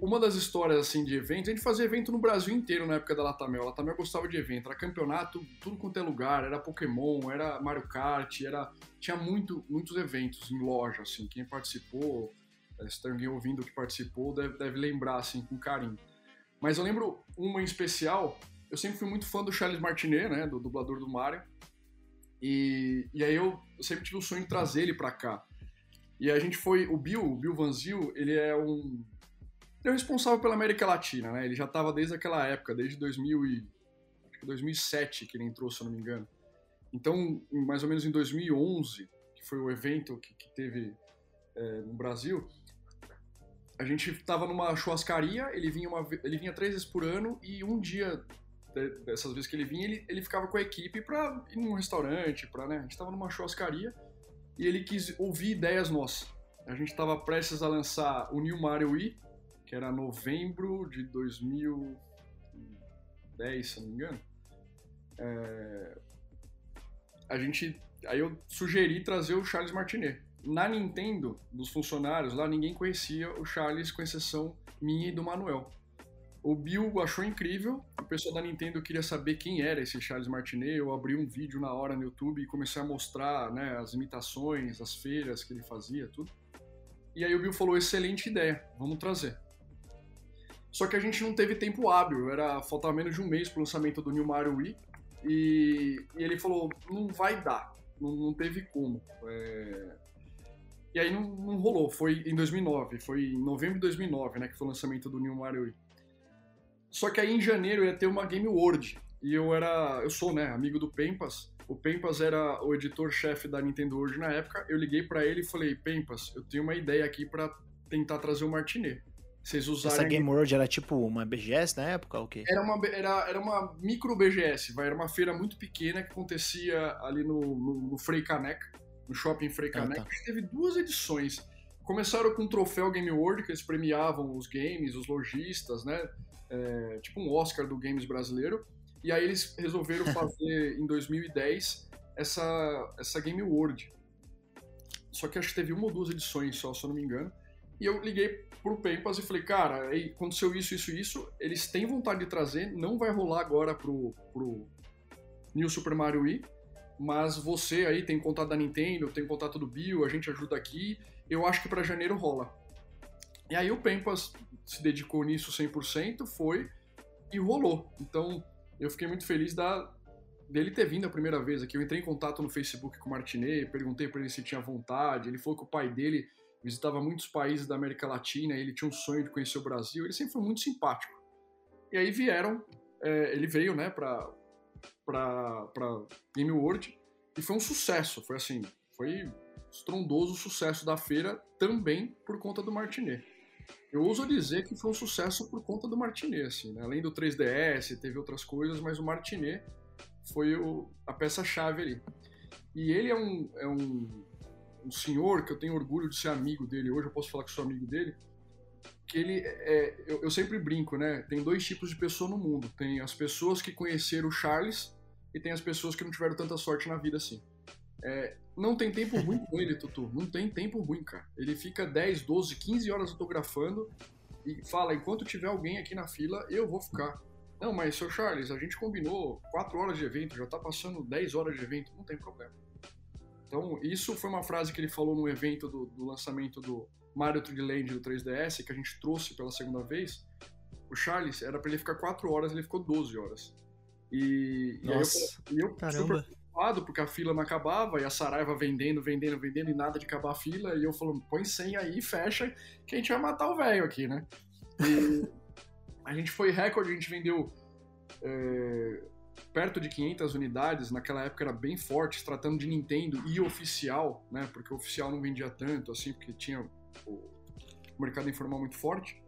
uma das histórias assim de eventos, a gente fazia evento no Brasil inteiro na época da Latamel. Latamel gostava de evento, era campeonato, tudo quanto é lugar, era Pokémon, era Mario Kart, era tinha muito, muitos eventos em loja assim. Quem participou, eh, se tem alguém ouvindo que participou, deve, deve lembrar assim com carinho. Mas eu lembro uma em especial, eu sempre fui muito fã do Charles Martinet, né, do dublador do Mario. E, e aí eu, eu sempre tive o sonho de trazer ele para cá. E a gente foi, o Bill, o Bill Vanzil, ele é um ele é responsável pela América Latina, né? Ele já estava desde aquela época, desde 2000 e, 2007 que ele entrou, se eu não me engano. Então, mais ou menos em 2011, que foi o evento que, que teve é, no Brasil, a gente estava numa churrascaria, ele vinha, uma, ele vinha três vezes por ano e um dia dessas vezes que ele vinha, ele, ele ficava com a equipe pra ir num restaurante, pra, né? A gente tava numa churrascaria e ele quis ouvir ideias nossas. A gente tava prestes a lançar o New Mario Wii, que era novembro de 2010, se não me engano. É... A gente. Aí eu sugeri trazer o Charles Martinet. Na Nintendo, dos funcionários lá, ninguém conhecia o Charles, com exceção minha e do Manuel. O Bill achou incrível, o pessoal da Nintendo queria saber quem era esse Charles Martinet. Eu abri um vídeo na hora no YouTube e comecei a mostrar né, as imitações, as feiras que ele fazia, tudo. E aí o Bill falou: excelente ideia, vamos trazer. Só que a gente não teve tempo hábil, era faltava menos de um mês para o lançamento do New Mario Wii. E, e, ele falou: não vai dar, não, não teve como. É... E aí não, não, rolou, foi em 2009, foi em novembro de 2009, né, que foi o lançamento do New Mario Wii. Só que aí em janeiro ia ter uma Game World. E eu era. Eu sou, né, amigo do Pempas. O Pempas era o editor-chefe da Nintendo World na época. Eu liguei para ele e falei: Pempas, eu tenho uma ideia aqui para tentar trazer o Martinet. Vocês. Essa Game World era tipo uma BGS na época ou o quê? Era uma, era, era uma micro BGS, vai. Era uma feira muito pequena que acontecia ali no, no, no Frei Caneca, no shopping Frei Caneca. Ah, tá. Teve duas edições. Começaram com o troféu Game World, que eles premiavam os games, os lojistas, né? é, tipo um Oscar do games brasileiro. E aí eles resolveram fazer em 2010 essa, essa Game World. Só que acho que teve uma ou duas edições só, se eu não me engano. E eu liguei pro Pempas e falei, cara, aconteceu isso, isso, isso. Eles têm vontade de trazer, não vai rolar agora pro, pro New Super Mario Wii. Mas você aí tem contato da Nintendo, tem contato do Bill, a gente ajuda aqui. Eu acho que para janeiro rola. E aí o Pempas se dedicou nisso 100%, foi e rolou. Então, eu fiquei muito feliz da, dele ter vindo a primeira vez aqui. Eu entrei em contato no Facebook com o Martinet, perguntei para ele se tinha vontade. Ele falou que o pai dele visitava muitos países da América Latina ele tinha um sonho de conhecer o Brasil. Ele sempre foi muito simpático. E aí vieram, é, ele veio, né, pra, pra, pra Game World e foi um sucesso. Foi assim, foi estrondoso o sucesso da feira também por conta do Martinet. Eu ouso dizer que foi um sucesso por conta do Martinet, assim, né? Além do 3DS, teve outras coisas, mas o Martinet foi o, a peça-chave ali. E ele é um, é um, um senhor que eu tenho orgulho de ser amigo dele. Hoje eu posso falar que sou amigo dele. Que ele é, eu, eu sempre brinco, né? Tem dois tipos de pessoa no mundo. Tem as pessoas que conheceram o Charles e tem as pessoas que não tiveram tanta sorte na vida assim. É, não tem tempo ruim com ele, Tutu. Não tem tempo ruim, cara. Ele fica 10, 12, 15 horas autografando e fala: enquanto tiver alguém aqui na fila, eu vou ficar. Não, mas, seu Charles, a gente combinou 4 horas de evento, já tá passando 10 horas de evento, não tem problema. Então, isso foi uma frase que ele falou no evento do, do lançamento do Mario 3D Land do 3DS, que a gente trouxe pela segunda vez. O Charles, era para ele ficar 4 horas, ele ficou 12 horas. E, Nossa, e eu, e eu super preocupado porque a fila não acabava e a Saraiva vendendo, vendendo, vendendo e nada de acabar a fila. E eu falando, põe 100 aí, fecha, que a gente vai matar o velho aqui, né? E a gente foi recorde, a gente vendeu é, perto de 500 unidades. Naquela época era bem forte, tratando de Nintendo e oficial, né? Porque o oficial não vendia tanto, assim, porque tinha o mercado informal muito forte.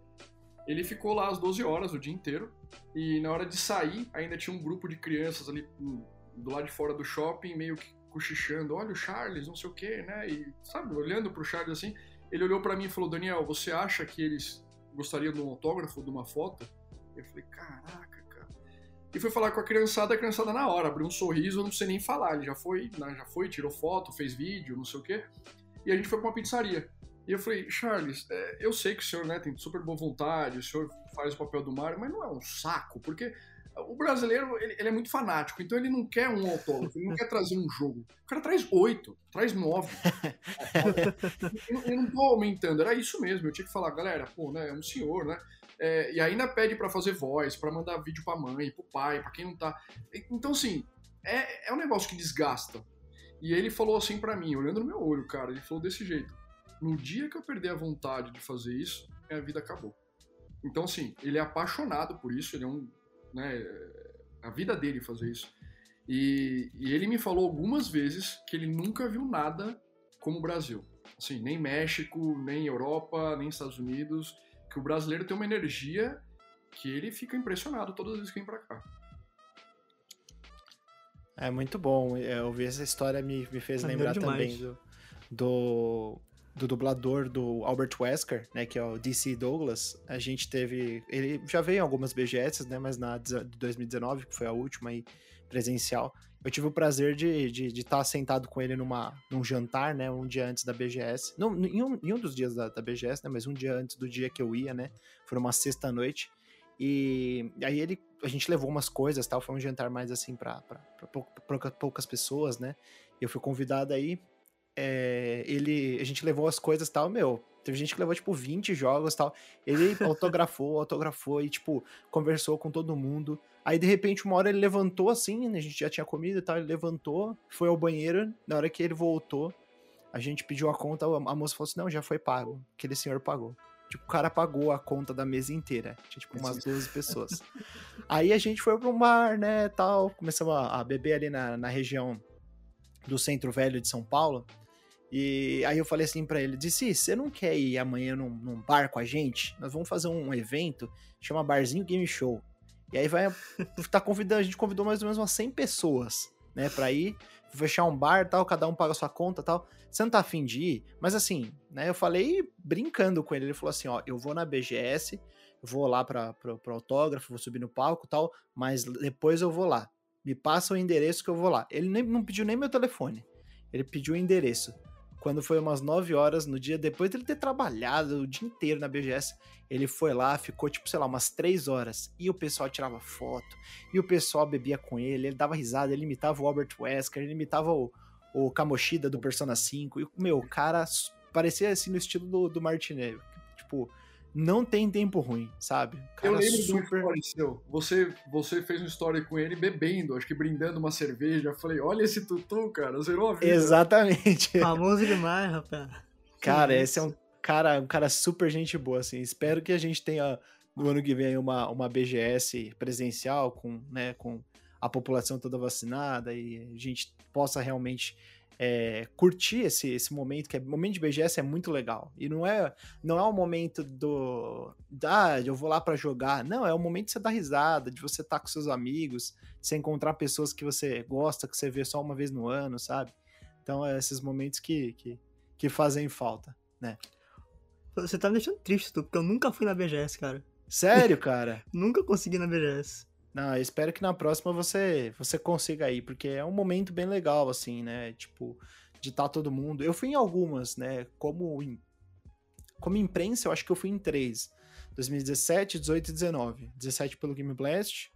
Ele ficou lá às 12 horas o dia inteiro. E na hora de sair, ainda tinha um grupo de crianças ali hum, do lado de fora do shopping, meio que cochichando, olha o Charles, não sei o quê, né? E, sabe, olhando pro Charles assim, ele olhou para mim e falou, Daniel, você acha que eles gostariam de um autógrafo, de uma foto? Eu falei, caraca, cara. E fui falar com a criançada, a criançada na hora, abriu um sorriso, eu não sei nem falar, ele já foi, né, já foi, tirou foto, fez vídeo, não sei o quê. E a gente foi pra uma pizzaria. E eu falei, Charles, é, eu sei que o senhor né, tem super boa vontade, o senhor faz o papel do Mario, mas não é um saco, porque o brasileiro, ele, ele, é muito fanático, então ele não quer um autógrafo, ele não quer trazer um jogo. O cara traz oito, traz nove. eu, eu não tô aumentando, era isso mesmo. Eu tinha que falar, galera, pô, né, é um senhor, né? É, e ainda pede para fazer voz, para mandar vídeo pra mãe, pro pai, para quem não tá. Então, assim, é, é um negócio que desgasta. E ele falou assim para mim, olhando no meu olho, cara, ele falou desse jeito: no dia que eu perder a vontade de fazer isso, minha vida acabou. Então, assim, ele é apaixonado por isso, ele é um né? A vida dele fazer isso. E, e, ele me falou algumas vezes que ele nunca viu nada como o Brasil. Assim, nem México, nem Europa, nem Estados Unidos. Que o brasileiro tem uma energia que ele fica impressionado todas as vezes que vem pra cá. É muito bom. Eu ouvir essa história me, me fez lembrar também do, do, do, dublador do Albert Wesker, né? Que é o DC Douglas. A gente teve. Ele já veio em algumas BGS, né? Mas na de 2019, que foi a última aí, presencial. Eu tive o prazer de estar de, de tá sentado com ele numa, num jantar, né? Um dia antes da BGS. Não, em um, em um dos dias da, da BGS, né? Mas um dia antes do dia que eu ia, né? Foi uma sexta-noite. E aí ele, a gente levou umas coisas, tal, foi um jantar mais assim para poucas pessoas, né? Eu fui convidado aí, é, ele, a gente levou as coisas tal, meu, teve gente que levou tipo 20 jogos tal. Ele autografou, autografou e tipo conversou com todo mundo. Aí de repente uma hora ele levantou assim, né, a gente já tinha comido e tal, ele levantou, foi ao banheiro, na hora que ele voltou, a gente pediu a conta, a moça falou assim: "Não, já foi pago". Aquele senhor pagou. Tipo, o cara pagou a conta da mesa inteira. Tinha, tipo, umas 12 pessoas. Aí a gente foi pro mar, né, tal. Começamos a, beber ali na, na região do Centro Velho de São Paulo. E aí eu falei assim para ele, disse, você não quer ir amanhã num, num, bar com a gente? Nós vamos fazer um evento, chama Barzinho Game Show. E aí vai tá convidando, a gente convidou mais ou menos umas 100 pessoas, né, para ir fechar um bar tal, cada um paga a sua conta tal. Você não tá afim de ir? Mas assim, né, eu falei brincando com ele, ele falou assim, ó, eu vou na BGS, vou lá pra, pra autógrafo, vou subir no palco tal, mas depois eu vou lá. Me passa o endereço que eu vou lá. Ele nem, não pediu nem meu telefone, ele pediu o endereço. Quando foi umas 9 horas no dia, depois dele ter trabalhado o dia inteiro na BGS, ele foi lá, ficou tipo, sei lá, umas 3 horas. E o pessoal tirava foto, e o pessoal bebia com ele, ele dava risada, ele imitava o Albert Wesker, ele imitava o, o Kamoshida do Persona 5. E, meu, o cara parecia assim no estilo do, do Martinelli. Tipo, não tem tempo ruim, sabe? Cara eu lembro super... do seu. Você, você fez uma história com ele bebendo, acho que brindando uma cerveja. Eu falei, olha esse tutu, cara, zerou a vida. Exatamente. Famoso demais, rapaz. Cara, esse é um cara, um cara super gente boa, assim. Espero que a gente tenha no ano que vem uma, uma BGS presencial com, né, com a população toda vacinada e a gente possa realmente é, curtir esse, esse momento, que é momento de BGS é muito legal. E não é não é o momento do. Ah, eu vou lá para jogar. Não, é o momento de você dar risada, de você estar tá com seus amigos, de você encontrar pessoas que você gosta, que você vê só uma vez no ano, sabe? Então, é esses momentos que, que, que fazem falta, né? Você tá me deixando triste, tu, porque eu nunca fui na BGS, cara. Sério, cara? nunca consegui na BGS. Não, eu espero que na próxima você você consiga ir, porque é um momento bem legal, assim, né? Tipo, de estar tá todo mundo. Eu fui em algumas, né? Como, como imprensa, eu acho que eu fui em três. 2017, 18 e 19. 17 pelo Game Blast,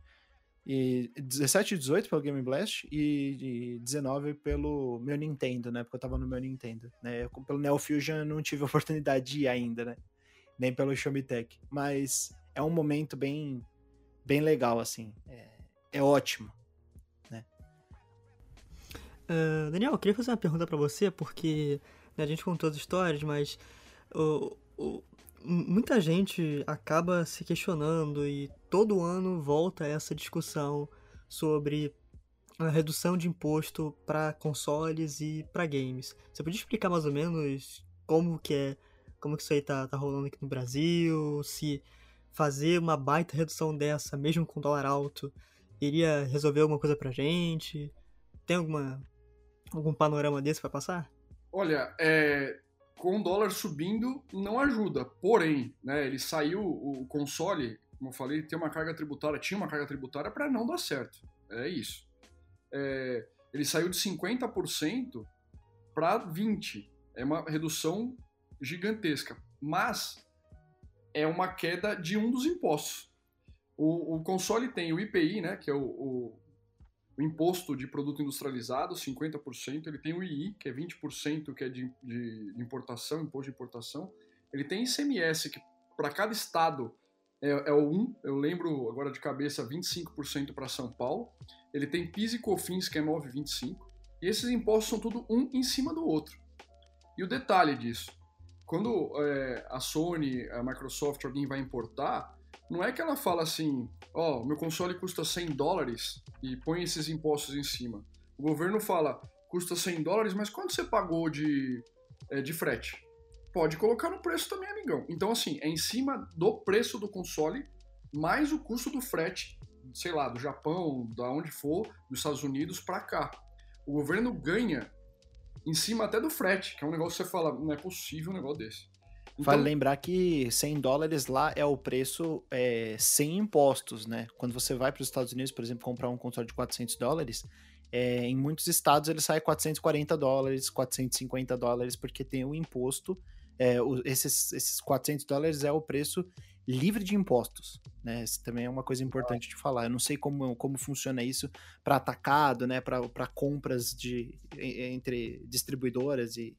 e 17 e 18 pelo Game Blast e, e 19 pelo meu Nintendo, né? Porque eu tava no meu Nintendo, né? Pelo Neo Fusion eu não tive oportunidade de ir ainda, né? Nem pelo Xiaomi Tech. Mas é um momento bem bem legal, assim. É, é ótimo. Né? Uh, Daniel, eu queria fazer uma pergunta para você, porque né, a gente contou as histórias, mas uh, uh, muita gente acaba se questionando e todo ano volta essa discussão sobre a redução de imposto para consoles e para games. Você podia explicar mais ou menos como que é, como que isso aí tá, tá rolando aqui no Brasil, se fazer uma baita redução dessa, mesmo com dólar alto, iria resolver alguma coisa pra gente? Tem alguma algum panorama desse para passar? Olha, é, com o dólar subindo não ajuda. Porém, né, ele saiu o console, como eu falei, tem uma carga tributária, tinha uma carga tributária para não dar certo. É isso. É, ele saiu de 50% para 20. É uma redução gigantesca. Mas é uma queda de um dos impostos. O, o console tem o IPI, né, que é o, o, o, imposto de produto industrializado, 50%. Ele tem o II, que é 20%, que é de, de, importação, imposto de importação. Ele tem ICMS, que para cada estado é, é, o 1, eu lembro agora de cabeça, 25% para São Paulo. Ele tem PIS e COFINS, que é 9,25%. E esses impostos são tudo um em cima do outro. E o detalhe disso, quando é, a Sony, a Microsoft, alguém vai importar, não é que ela fala assim, ó, oh, meu console custa 100 dólares e põe esses impostos em cima. O governo fala, custa 100 dólares, mas quanto você pagou de, é, de frete? Pode colocar no preço também, amigão. Então, assim, é em cima do preço do console mais o custo do frete sei lá, do Japão, da onde for, dos Estados Unidos para cá. O governo ganha em cima até do frete, que é um negócio que você fala, não é possível um negócio desse. Então, vale lembrar que 100 dólares lá é o preço é, sem impostos, né? Quando você vai para os Estados Unidos, por exemplo, comprar um console de 400 dólares, é, em muitos estados ele sai 440 dólares, 450 dólares, porque tem o imposto. É, o, esses, esses 400 dólares é o preço livre de impostos, né? Isso também é uma coisa importante de falar. Eu não sei como, como funciona isso para atacado, né? Para compras de, entre distribuidoras e,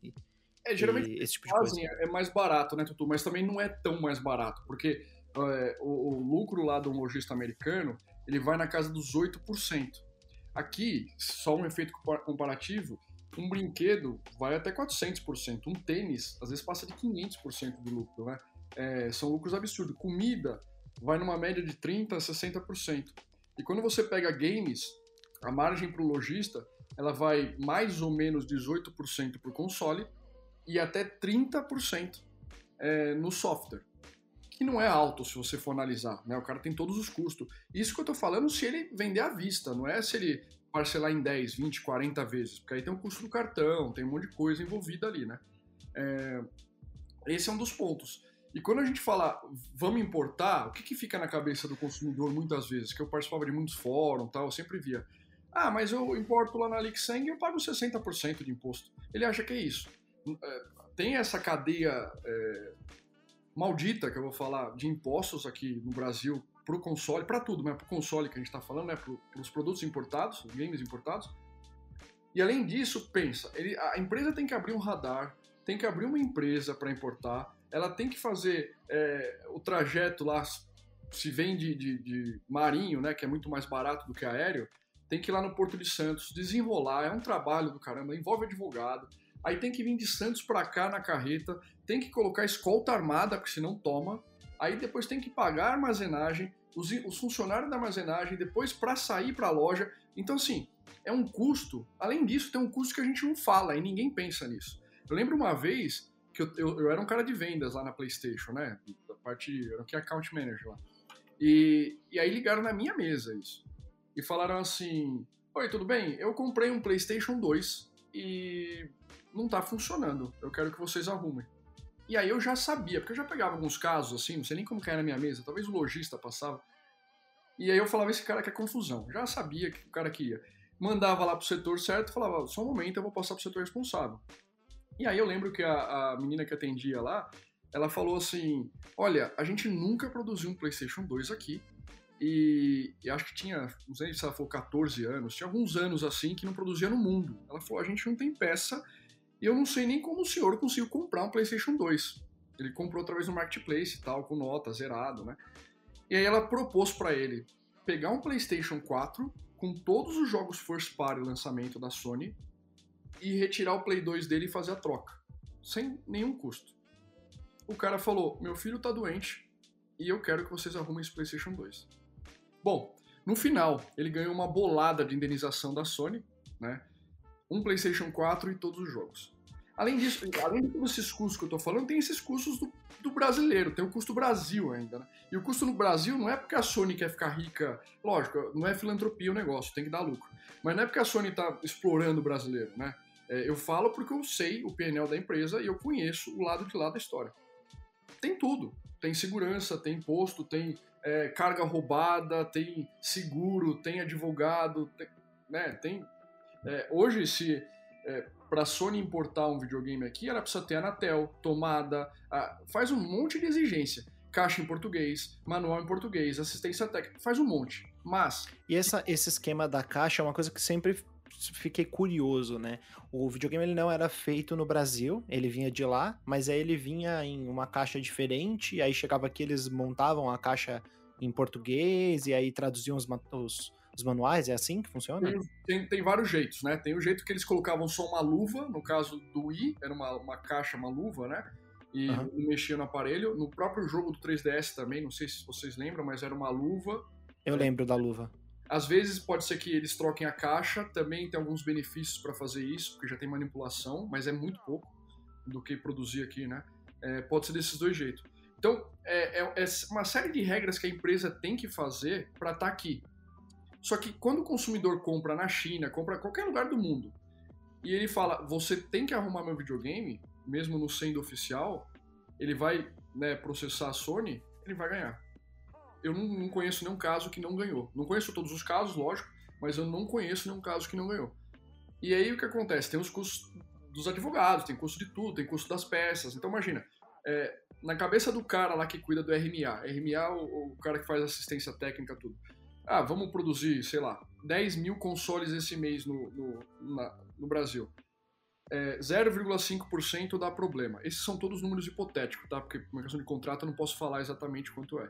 é, geralmente esse tipo de coisa. é mais barato, né, Tutu? Mas também não é tão mais barato, porque é, o, o, lucro lá do lojista americano ele vai na casa dos 8%. Aqui, só um efeito comparativo, um brinquedo vai até 400%. Um tênis, às vezes, passa de 500% do lucro, né? É, são lucros absurdos. Comida vai numa média de 30% a 60%. E quando você pega games, a margem para o lojista ela vai mais ou menos 18% para o console e até 30% é, no software. Que não é alto se você for analisar, né? O cara tem todos os custos. Isso que eu estou falando se ele vender à vista, não é se ele parcelar em 10, 20, 40 vezes, porque aí tem o custo do cartão, tem um monte de coisa envolvida ali, né? É, esse é um dos pontos. E quando a gente fala vamos importar, o que, que fica na cabeça do consumidor muitas vezes? Que eu participava de muitos fóruns tal, eu sempre via. Ah, mas eu importo lá na Lixeng e eu pago 60% de imposto. Ele acha que é isso. É, tem essa cadeia é, maldita que eu vou falar de impostos aqui no Brasil para o console, para tudo, mas para o console que a gente está falando, né, para os produtos importados, os games importados. E além disso, pensa, ele, a empresa tem que abrir um radar, tem que abrir uma empresa para importar, ela tem que fazer é, o trajeto lá, se vem de, de, de, marinho, né, que é muito mais barato do que aéreo, tem que ir lá no Porto de Santos, desenrolar, é um trabalho do caramba, envolve advogado, aí tem que vir de Santos para cá na carreta, tem que colocar escolta armada, porque senão toma, aí depois tem que pagar a armazenagem, os, os funcionários da armazenagem, depois para sair para a loja. Então, assim, é um custo. Além disso, tem um custo que a gente não fala e ninguém pensa nisso. Eu lembro uma vez que eu, eu, eu era um cara de vendas lá na PlayStation, né? Da parte. Era aqui account manager lá. E, e aí ligaram na minha mesa isso. E falaram assim: Oi, tudo bem? Eu comprei um PlayStation 2 e não tá funcionando. Eu quero que vocês arrumem. E aí eu já sabia, porque eu já pegava alguns casos assim, não sei nem como cair na minha mesa, talvez o lojista passava. E aí eu falava, esse cara quer confusão. Já sabia que o cara que ia. Mandava lá pro setor certo falava, só um momento, eu vou passar pro setor responsável. E aí eu lembro que a, a menina que atendia lá, ela falou assim, olha, a gente nunca produziu um Playstation 2 aqui, e, e, acho que tinha, não sei se ela falou 14 anos, tinha alguns anos assim que não produzia no mundo. Ela falou: a gente não tem peça e eu não sei nem como o senhor conseguiu comprar um PlayStation 2. Ele comprou através do marketplace e tal, com nota, zerado, né? E aí ela propôs para ele pegar um PlayStation 4 com todos os jogos first party lançamento da Sony e retirar o Play 2 dele e fazer a troca, sem nenhum custo. O cara falou: Meu filho tá doente e eu quero que vocês arrumem esse PlayStation 2. Bom, no final, ele ganhou uma bolada de indenização da Sony, né? Um PlayStation 4 e todos os jogos. Além disso, além de todos esses custos que eu tô falando, tem esses custos do, do, brasileiro, tem o custo Brasil ainda, né? E o custo no Brasil não é porque a Sony quer ficar rica, lógico, não é filantropia o negócio, tem que dar lucro. Mas não é porque a Sony tá explorando o brasileiro, né? É, eu falo porque eu sei o PNL da empresa e eu conheço o lado de lá da história. Tem tudo. Tem segurança, tem imposto, tem é, carga roubada, tem seguro, tem advogado, tem, né, tem... É, hoje, se é, para a Sony importar um videogame aqui, ela precisa ter Anatel, tomada, a, faz um monte de exigência. Caixa em português, manual em português, assistência técnica, faz um monte. Mas. E essa, esse esquema da caixa é uma coisa que sempre fiquei curioso, né? O videogame ele não era feito no Brasil, ele vinha de lá, mas aí ele vinha em uma caixa diferente, aí chegava aqui, eles montavam a caixa em português, e aí traduziam os, os, os manuais, é assim que funciona? Tem, tem, tem, vários jeitos, né? Tem o jeito que eles colocavam só uma luva, no caso do Wii, era uma, uma caixa, uma luva, né? E uhum. mexia no aparelho. No próprio jogo do 3DS também, não sei se vocês lembram, mas era uma luva. Eu lembro da luva. Às vezes pode ser que eles troquem a caixa, também tem alguns benefícios para fazer isso, porque já tem manipulação, mas é muito pouco do que produzir aqui, né? É, pode ser desses dois jeitos. Então, é, é, é, uma série de regras que a empresa tem que fazer para estar tá aqui. Só que quando o consumidor compra na China, compra em qualquer lugar do mundo, e ele fala, você tem que arrumar meu videogame, mesmo não sendo oficial, ele vai né, processar a Sony, ele vai ganhar. Eu não, não, conheço nenhum caso que não ganhou. Não conheço todos os casos, lógico, mas eu não conheço nenhum caso que não ganhou. E aí o que acontece? Tem os custos dos advogados, tem custo de tudo, tem custo das peças. Então imagina, é, na cabeça do cara lá que cuida do RMA, RMA o, o cara que faz assistência técnica, tudo. Ah, vamos produzir, sei lá, 10 mil consoles esse mês no, no, na, no Brasil. É, 0,5% dá problema. Esses são todos números hipotéticos, tá? Porque uma questão de contrato eu não posso falar exatamente quanto é.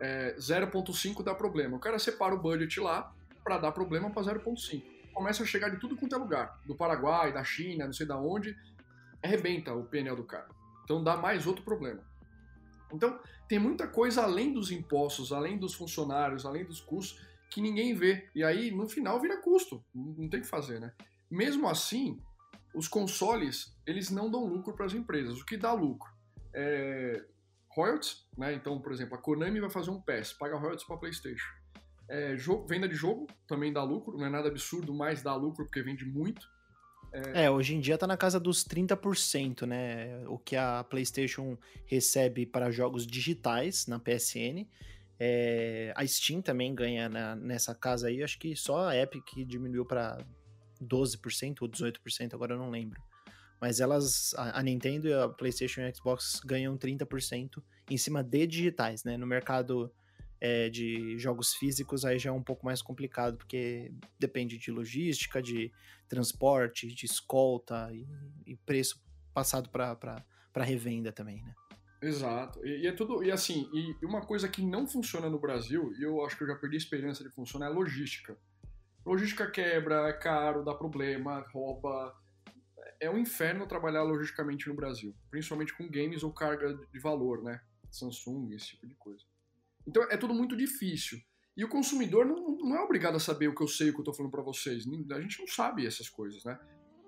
é 0,5% dá problema. O cara separa o budget lá para dar problema para 0,5%. Começa a chegar de tudo quanto é lugar. Do Paraguai, da China, não sei da onde. Arrebenta o PNL do cara. Então dá mais outro problema. Então, tem muita coisa além dos impostos, além dos funcionários, além dos custos, que ninguém vê. E aí, no final, vira custo. Não tem o que fazer, né? Mesmo assim, os consoles, eles não dão lucro para as empresas. O que dá lucro é royalties, né? Então, por exemplo, a Konami vai fazer um PES, paga royalties para PlayStation. É, venda de jogo também dá lucro, não é nada absurdo, mas dá lucro porque vende muito. É... é, hoje em dia tá na casa dos 30%, né? O que a PlayStation recebe para jogos digitais na PSN. É... a Steam também ganha na, nessa casa aí. Acho que só a Epic diminuiu para 12% ou 18%, agora eu não lembro. Mas elas, a, a Nintendo a PlayStation e a Xbox ganham 30% em cima de digitais, né? No mercado é, de jogos físicos aí já é um pouco mais complicado, porque depende de logística, de transporte, de escolta e, e preço passado para revenda também, né? Exato. E, e, é tudo. E assim, e uma coisa que não funciona no Brasil, e eu acho que eu já perdi a esperança de funcionar, é a logística. Logística quebra, é caro, dá problema, rouba. É um inferno trabalhar logisticamente no Brasil, principalmente com games ou carga de valor, né? Samsung, esse tipo de coisa. Então é tudo muito difícil. E o consumidor não, não é obrigado a saber o que eu sei, o que eu estou falando para vocês. A gente não sabe essas coisas, né?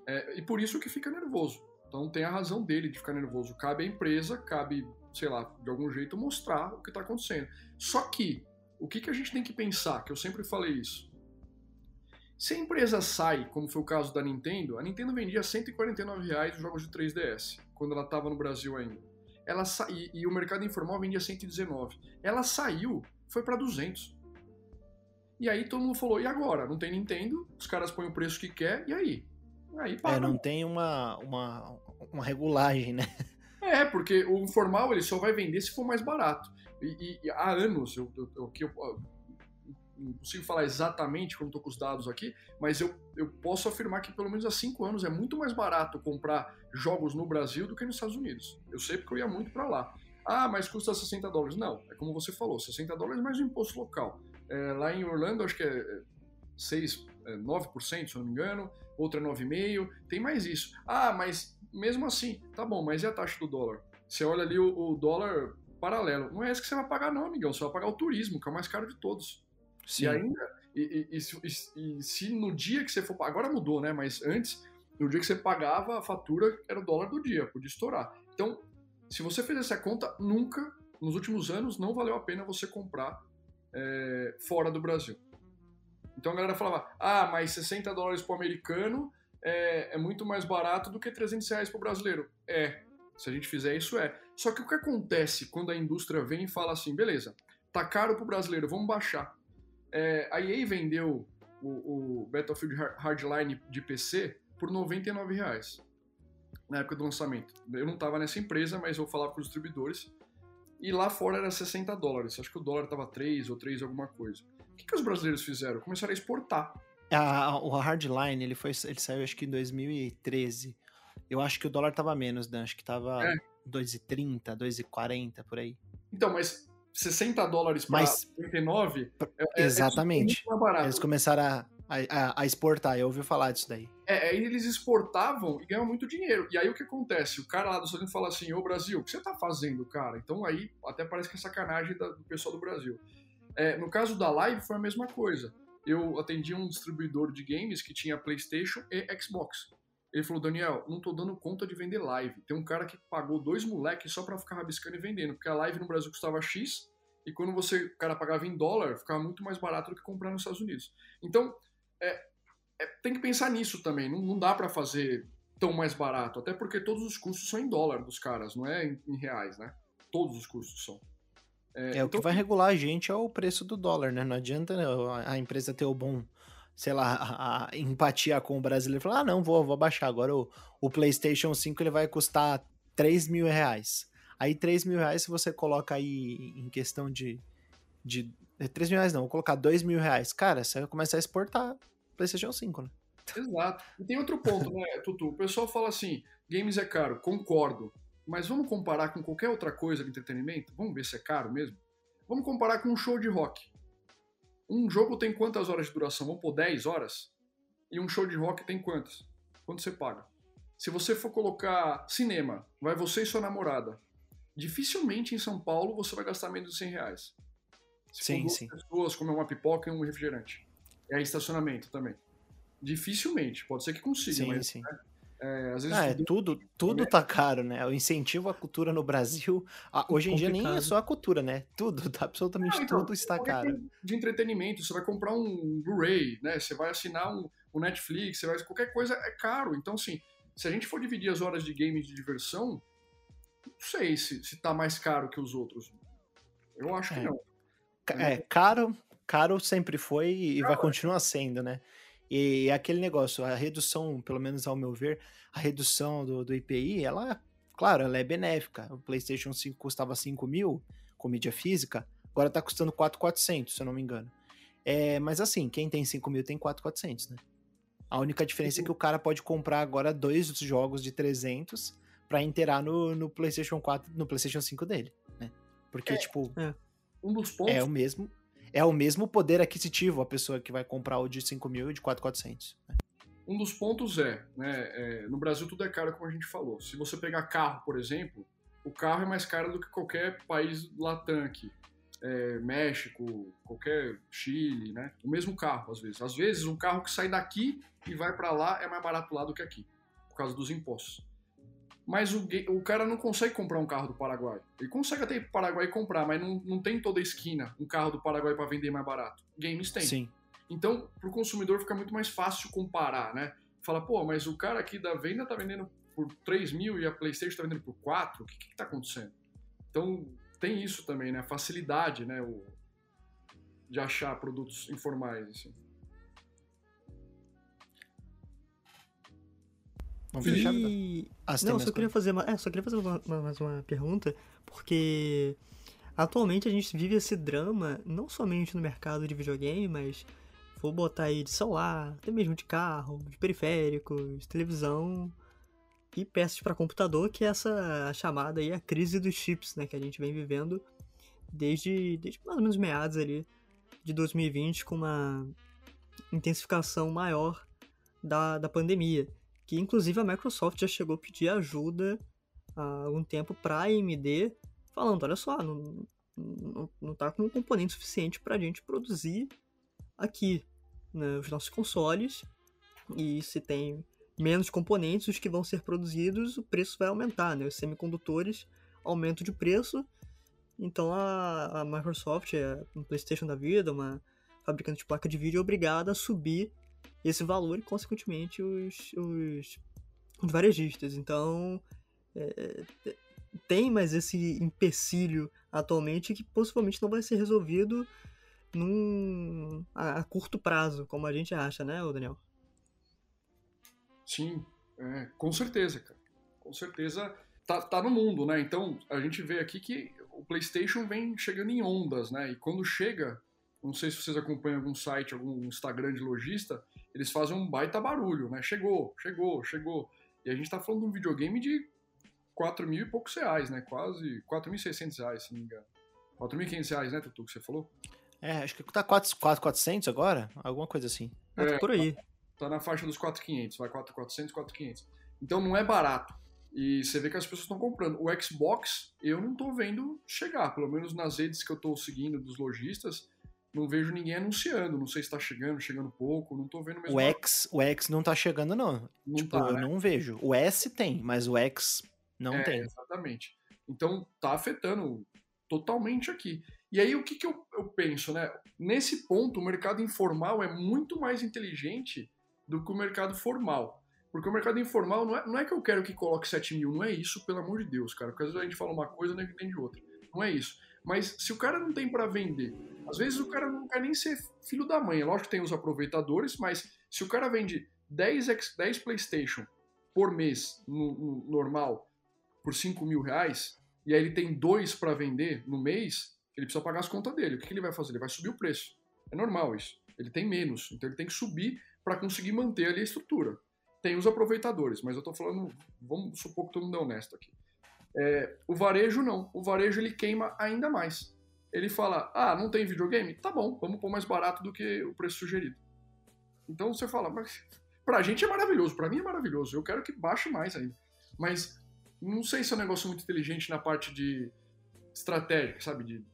É, e por isso que fica nervoso. Então tem a razão dele de ficar nervoso. Cabe à empresa, cabe, sei lá, de algum jeito mostrar o que está acontecendo. Só que, o que, que a gente tem que pensar, que eu sempre falei isso. Se a empresa sai, como foi o caso da Nintendo, a Nintendo vendia 149 reais os jogos de 3DS, quando ela estava no Brasil ainda ela sa... e, e o mercado informal vendia 119. Ela saiu, foi para 200. E aí todo mundo falou, e agora? Não tem Nintendo, os caras põem o preço que quer, e aí? Aí para. É, não tem uma, uma, uma regulagem, né? É, porque o informal ele só vai vender se for mais barato. E, e há anos, eu, eu, eu, eu não consigo falar exatamente como estou com os dados aqui, mas eu, eu posso afirmar que pelo menos há cinco anos é muito mais barato comprar jogos no Brasil do que nos Estados Unidos. Eu sei porque eu ia muito para lá. Ah, mas custa 60 dólares. Não, é como você falou, 60 dólares mais o imposto local. É, lá em Orlando, acho que é 6, é 9%, se eu não me engano, outra é 9,5%, tem mais isso. Ah, mas mesmo assim, tá bom, mas e a taxa do dólar? Você olha ali o, o dólar paralelo. Não é esse que você vai pagar, não, amigão. Você vai pagar o turismo, que é o mais caro de todos. Sim. E ainda, e, e, e, e, se no dia que você for. Agora mudou, né? Mas antes, no dia que você pagava a fatura, era o dólar do dia, podia estourar. Então, se você fez essa conta, nunca, nos últimos anos, não valeu a pena você comprar é, fora do Brasil. Então a galera falava: ah, mas 60 dólares para o americano é, é, muito mais barato do que 300 reais para o brasileiro. É, se a gente fizer isso, é. Só que o que acontece quando a indústria vem e fala assim: beleza, tá caro para o brasileiro, vamos baixar. É, a EA vendeu o, o, Battlefield Hardline de PC por 99 reais na época do lançamento. Eu não estava nessa empresa, mas eu falava com os distribuidores. E lá fora era 60 dólares. Acho que o dólar estava 3 ou 3 alguma coisa. O que, que os brasileiros fizeram? Começaram a exportar. A, o Hardline, ele, foi, ele saiu acho que em 2013. Eu acho que o dólar estava menos, né? Acho que estava é. 2,30, 2,40 por aí. Então, mas 60 dólares para 39 é, é, Exatamente. É eles começaram a, a, a, exportar, eu ouvi falar disso daí. É, aí eles exportavam e ganham muito dinheiro. E aí o que acontece? O cara lá do Estados Unidos fala assim: Ô Brasil, o que você tá fazendo, cara? Então aí até parece que é sacanagem do pessoal do Brasil. É, no caso da live foi a mesma coisa. Eu atendi um distribuidor de games que tinha PlayStation e Xbox. Ele falou, Daniel, não tô dando conta de vender live. Tem um cara que pagou dois moleques só para ficar rabiscando e vendendo, porque a live no Brasil custava X e quando você, o cara pagava em dólar, ficava muito mais barato do que comprar nos Estados Unidos. Então, é, é, tem que pensar nisso também. Não, não dá para fazer tão mais barato, até porque todos os custos são em dólar dos caras, não é em, em reais, né? Todos os custos são. É, é então... o que então vai regular a gente é o preço do dólar, né? Não adianta né, a empresa ter o bom, sei lá, a, empatia com o brasileiro falar, ah, não, vou, vou baixar. Agora o, o PlayStation 5 ele vai custar 3 mil reais. Aí 3 mil reais, se você coloca aí em questão de. de 3 mil reais não, vou colocar 2 mil reais. Cara, você vai começar a exportar PlayStation 5, né? Exato. E tem outro ponto, né, Tutu? O pessoal fala assim: games é caro, concordo. Mas vamos comparar com qualquer outra coisa de entretenimento? Vamos ver se é caro mesmo? Vamos comparar com um show de rock. Um jogo tem quantas horas de duração? Vamos por 10 horas? E um show de rock tem quantas? Quanto você paga? Se você for colocar cinema, vai você e sua namorada. Dificilmente em São Paulo você vai gastar menos de 100 reais. Se sim, sim. pessoas comer uma pipoca e um refrigerante. É estacionamento também. Dificilmente, pode ser que consiga, sim, mas sim. Né? É, às vezes ah, é, tudo, tudo tá caro, né? O incentivo à cultura no Brasil, hoje em dia nem é só a cultura, né? Tudo, tá, absolutamente Não, então, tudo está caro. De entretenimento, você vai comprar um Blu-ray, né? Você vai assinar um, um, Netflix, você vai qualquer coisa é caro. Então, assim, se a gente for dividir as horas de game de diversão, não sei se, se tá mais caro que os outros. Eu acho é. que não. É, caro, caro sempre foi e vai continuar sendo, né? E aquele negócio, a redução, pelo menos ao meu ver, a redução do, do IPI, ela, claro, ela é benéfica. O PlayStation 5 custava 5 mil com mídia física, agora tá custando 4,400, se eu não me engano. É, mas assim, quem tem 5 mil tem 4,400, né? A única diferença é que o cara pode comprar agora dois jogos de 300 para inteirar no, no PlayStation 4, no PlayStation 5 dele, né? Porque, é, tipo, é. um dos pontos... é o mesmo é o mesmo poder aquisitivo a pessoa que vai comprar o de 5 mil e de 4,400. Né? Um dos pontos é, né, é, no Brasil tudo é caro, como a gente falou. Se você pegar carro, por exemplo, o carro é mais caro do que qualquer país latam aqui. É, México, qualquer Chile, né? O mesmo carro, às vezes. Às vezes, um carro que sai daqui e vai para lá é mais barato lá do que aqui, por causa dos impostos mas o, o cara não consegue comprar um carro do Paraguai. Ele consegue até ir pro Paraguai comprar, mas não, não tem toda a esquina um carro do Paraguai para vender mais barato. Games tem. Sim. Então, pro consumidor fica muito mais fácil comparar, né? Fala, pô, mas o cara aqui da venda tá vendendo por 3 mil e a PlayStation tá vendendo por 4, o que que tá acontecendo? Então, tem isso também, né? A facilidade, né? O, de achar produtos informais, assim. Vamos fechar? E... Ah, não, só queria, fazer uma, é, só queria fazer uma, uma, mais uma pergunta, porque atualmente a gente vive esse drama, não somente no mercado de videogame, mas vou botar aí de celular, até mesmo de carro, de periféricos, de televisão e peças para computador, que é essa chamada aí a crise dos chips, né, que a gente vem vivendo desde, desde mais ou menos meados ali de 2020 com uma intensificação maior da, da pandemia que inclusive a Microsoft já chegou a pedir ajuda há algum tempo para a AMD, falando, olha só, não, não, não tá com um componente suficiente para a gente produzir aqui né, os nossos consoles, e se tem menos componentes os que vão ser produzidos, o preço vai aumentar, né? Os semicondutores aumentam de preço, então a, a Microsoft, é um PlayStation da vida, uma fabricante de placa de vídeo, é obrigada a subir esse valor e, consequentemente, os, os, os varejistas. Então, é, é, tem mais esse empecilho atualmente que possivelmente não vai ser resolvido num, a, a curto prazo, como a gente acha, né, Daniel? Sim, é, com certeza, cara. Com certeza tá, tá no mundo, né? Então, a gente vê aqui que o PlayStation vem chegando em ondas, né? E quando chega, não sei se vocês acompanham algum site, algum Instagram de lojista, eles fazem um baita barulho, né? Chegou, chegou, chegou. E a gente tá falando de um videogame de 4 mil e poucos reais, né? Quase 4.600 reais, se não me engano. 4.500 reais, né, Tutu, que você falou? É, acho que tá 4.400 agora, alguma coisa assim. É, tá por aí. Tá, tá na faixa dos 4.500, vai 4.400, 4.500. Então não é barato. E você vê que as pessoas estão comprando. O Xbox, eu não tô vendo chegar, pelo menos nas redes que eu tô seguindo dos lojistas, não vejo ninguém anunciando. Não sei se tá chegando, chegando pouco, não tô vendo mesmo. O X, o X não tá chegando, não. não tipo, tá, eu né? não vejo. O S tem, mas o X não é, tem. Exatamente. Então tá afetando totalmente aqui. E aí o que, que eu, eu penso, né? Nesse ponto, o mercado informal é muito mais inteligente do que o mercado formal. Porque o mercado informal não é, não é que eu quero que coloque 7 mil, não é isso, pelo amor de Deus, cara. Porque às vezes a gente fala uma coisa e não entende outra. Não é isso. Mas se o cara não tem para vender, às vezes o cara não quer nem ser filho da mãe. Lógico que tem os aproveitadores, mas se o cara vende 10, 10 PlayStation por mês no, no normal por 5 mil reais, e aí ele tem dois para vender no mês, ele precisa pagar as contas dele. O que, que ele vai fazer? Ele vai subir o preço. É normal isso. Ele tem menos, então ele tem que subir para conseguir manter ali a estrutura. Tem os aproveitadores, mas eu estou falando, vamos supor que todo mundo é honesto aqui. É, o varejo não. O varejo ele queima ainda mais. Ele fala: ah, não tem videogame? Tá bom, vamos pôr mais barato do que o preço sugerido. Então você fala, mas pra gente é maravilhoso, pra mim é maravilhoso, eu quero que baixe mais ainda. Mas não sei se é um negócio muito inteligente na parte de estratégica, sabe? De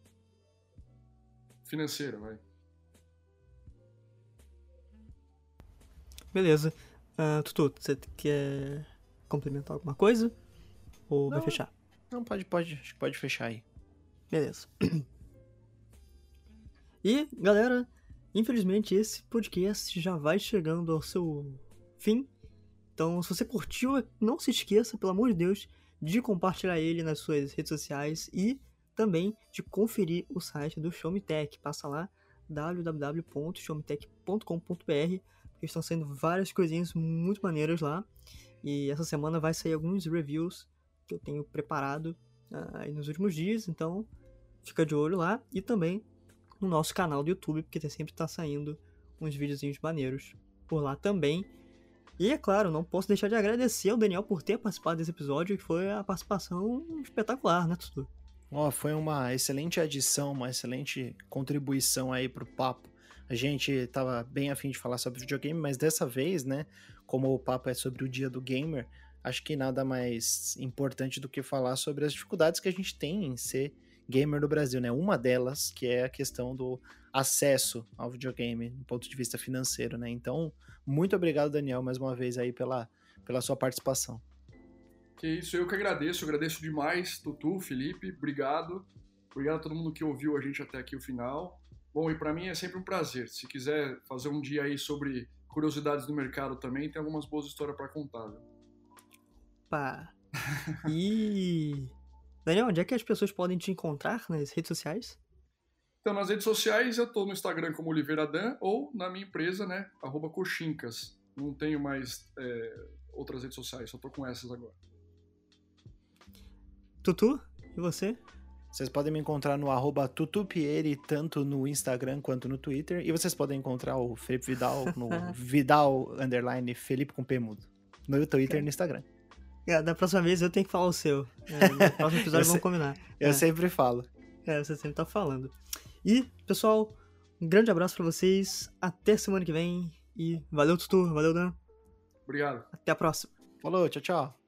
financeira, vai. Beleza. Uh, Tutu, você quer complementar alguma coisa? Ou não, vai fechar? Não, pode, pode, pode fechar aí. Beleza. E, galera, infelizmente esse podcast já vai chegando ao seu fim. Então, se você curtiu, não se esqueça, pelo amor de Deus, de compartilhar ele nas suas redes sociais e também de conferir o site do Showmetech. Passa lá www.showmetech.com.br estão saindo várias coisinhas muito maneiras lá. E essa semana vai sair alguns reviews que eu tenho preparado uh, nos últimos dias, então fica de olho lá e também no nosso canal do YouTube, porque sempre está saindo uns videozinhos maneiros por lá também. E é claro, não posso deixar de agradecer ao Daniel por ter participado desse episódio, que foi a participação espetacular, né, Tutu? Oh, foi uma excelente adição, uma excelente contribuição aí pro papo. A gente estava bem afim de falar sobre videogame, mas dessa vez, né, como o papo é sobre o dia do gamer, acho que nada mais importante do que falar sobre as dificuldades que a gente tem em ser gamer no Brasil, né? Uma delas que é a questão do acesso ao videogame do ponto de vista financeiro, né? Então, muito obrigado, Daniel, mais uma vez aí pela, pela sua participação. Que isso, eu que agradeço, agradeço demais, Tutu, Felipe, obrigado. Obrigado a todo mundo que ouviu a gente até aqui o final. Bom, e para mim é sempre um prazer. Se quiser fazer um dia aí sobre curiosidades do mercado também, tem algumas boas histórias para contar. Viu? Opa! E Daniel, onde é que as pessoas podem te encontrar nas redes sociais? Então, nas redes sociais eu estou no Instagram como Oliveira Dan ou na minha empresa, né, arroba coxincas. Não tenho mais é, outras redes sociais, só estou com essas agora. Tutu, e você? Vocês podem me encontrar no arroba tutupieri, tanto no Instagram quanto no Twitter. E vocês podem encontrar o Felipe Vidal no Vidal underline Felipe com P mudo. No Twitter e no Instagram. É, da próxima vez eu tenho que falar o seu. É, no próximo episódio vamos combinar. Eu é. sempre falo. É, você sempre tá falando. E, pessoal, um grande abraço para vocês. Até semana que vem. E valeu, Tutu. Valeu, Dan. Obrigado. Até a próxima. Falou, tchau, tchau.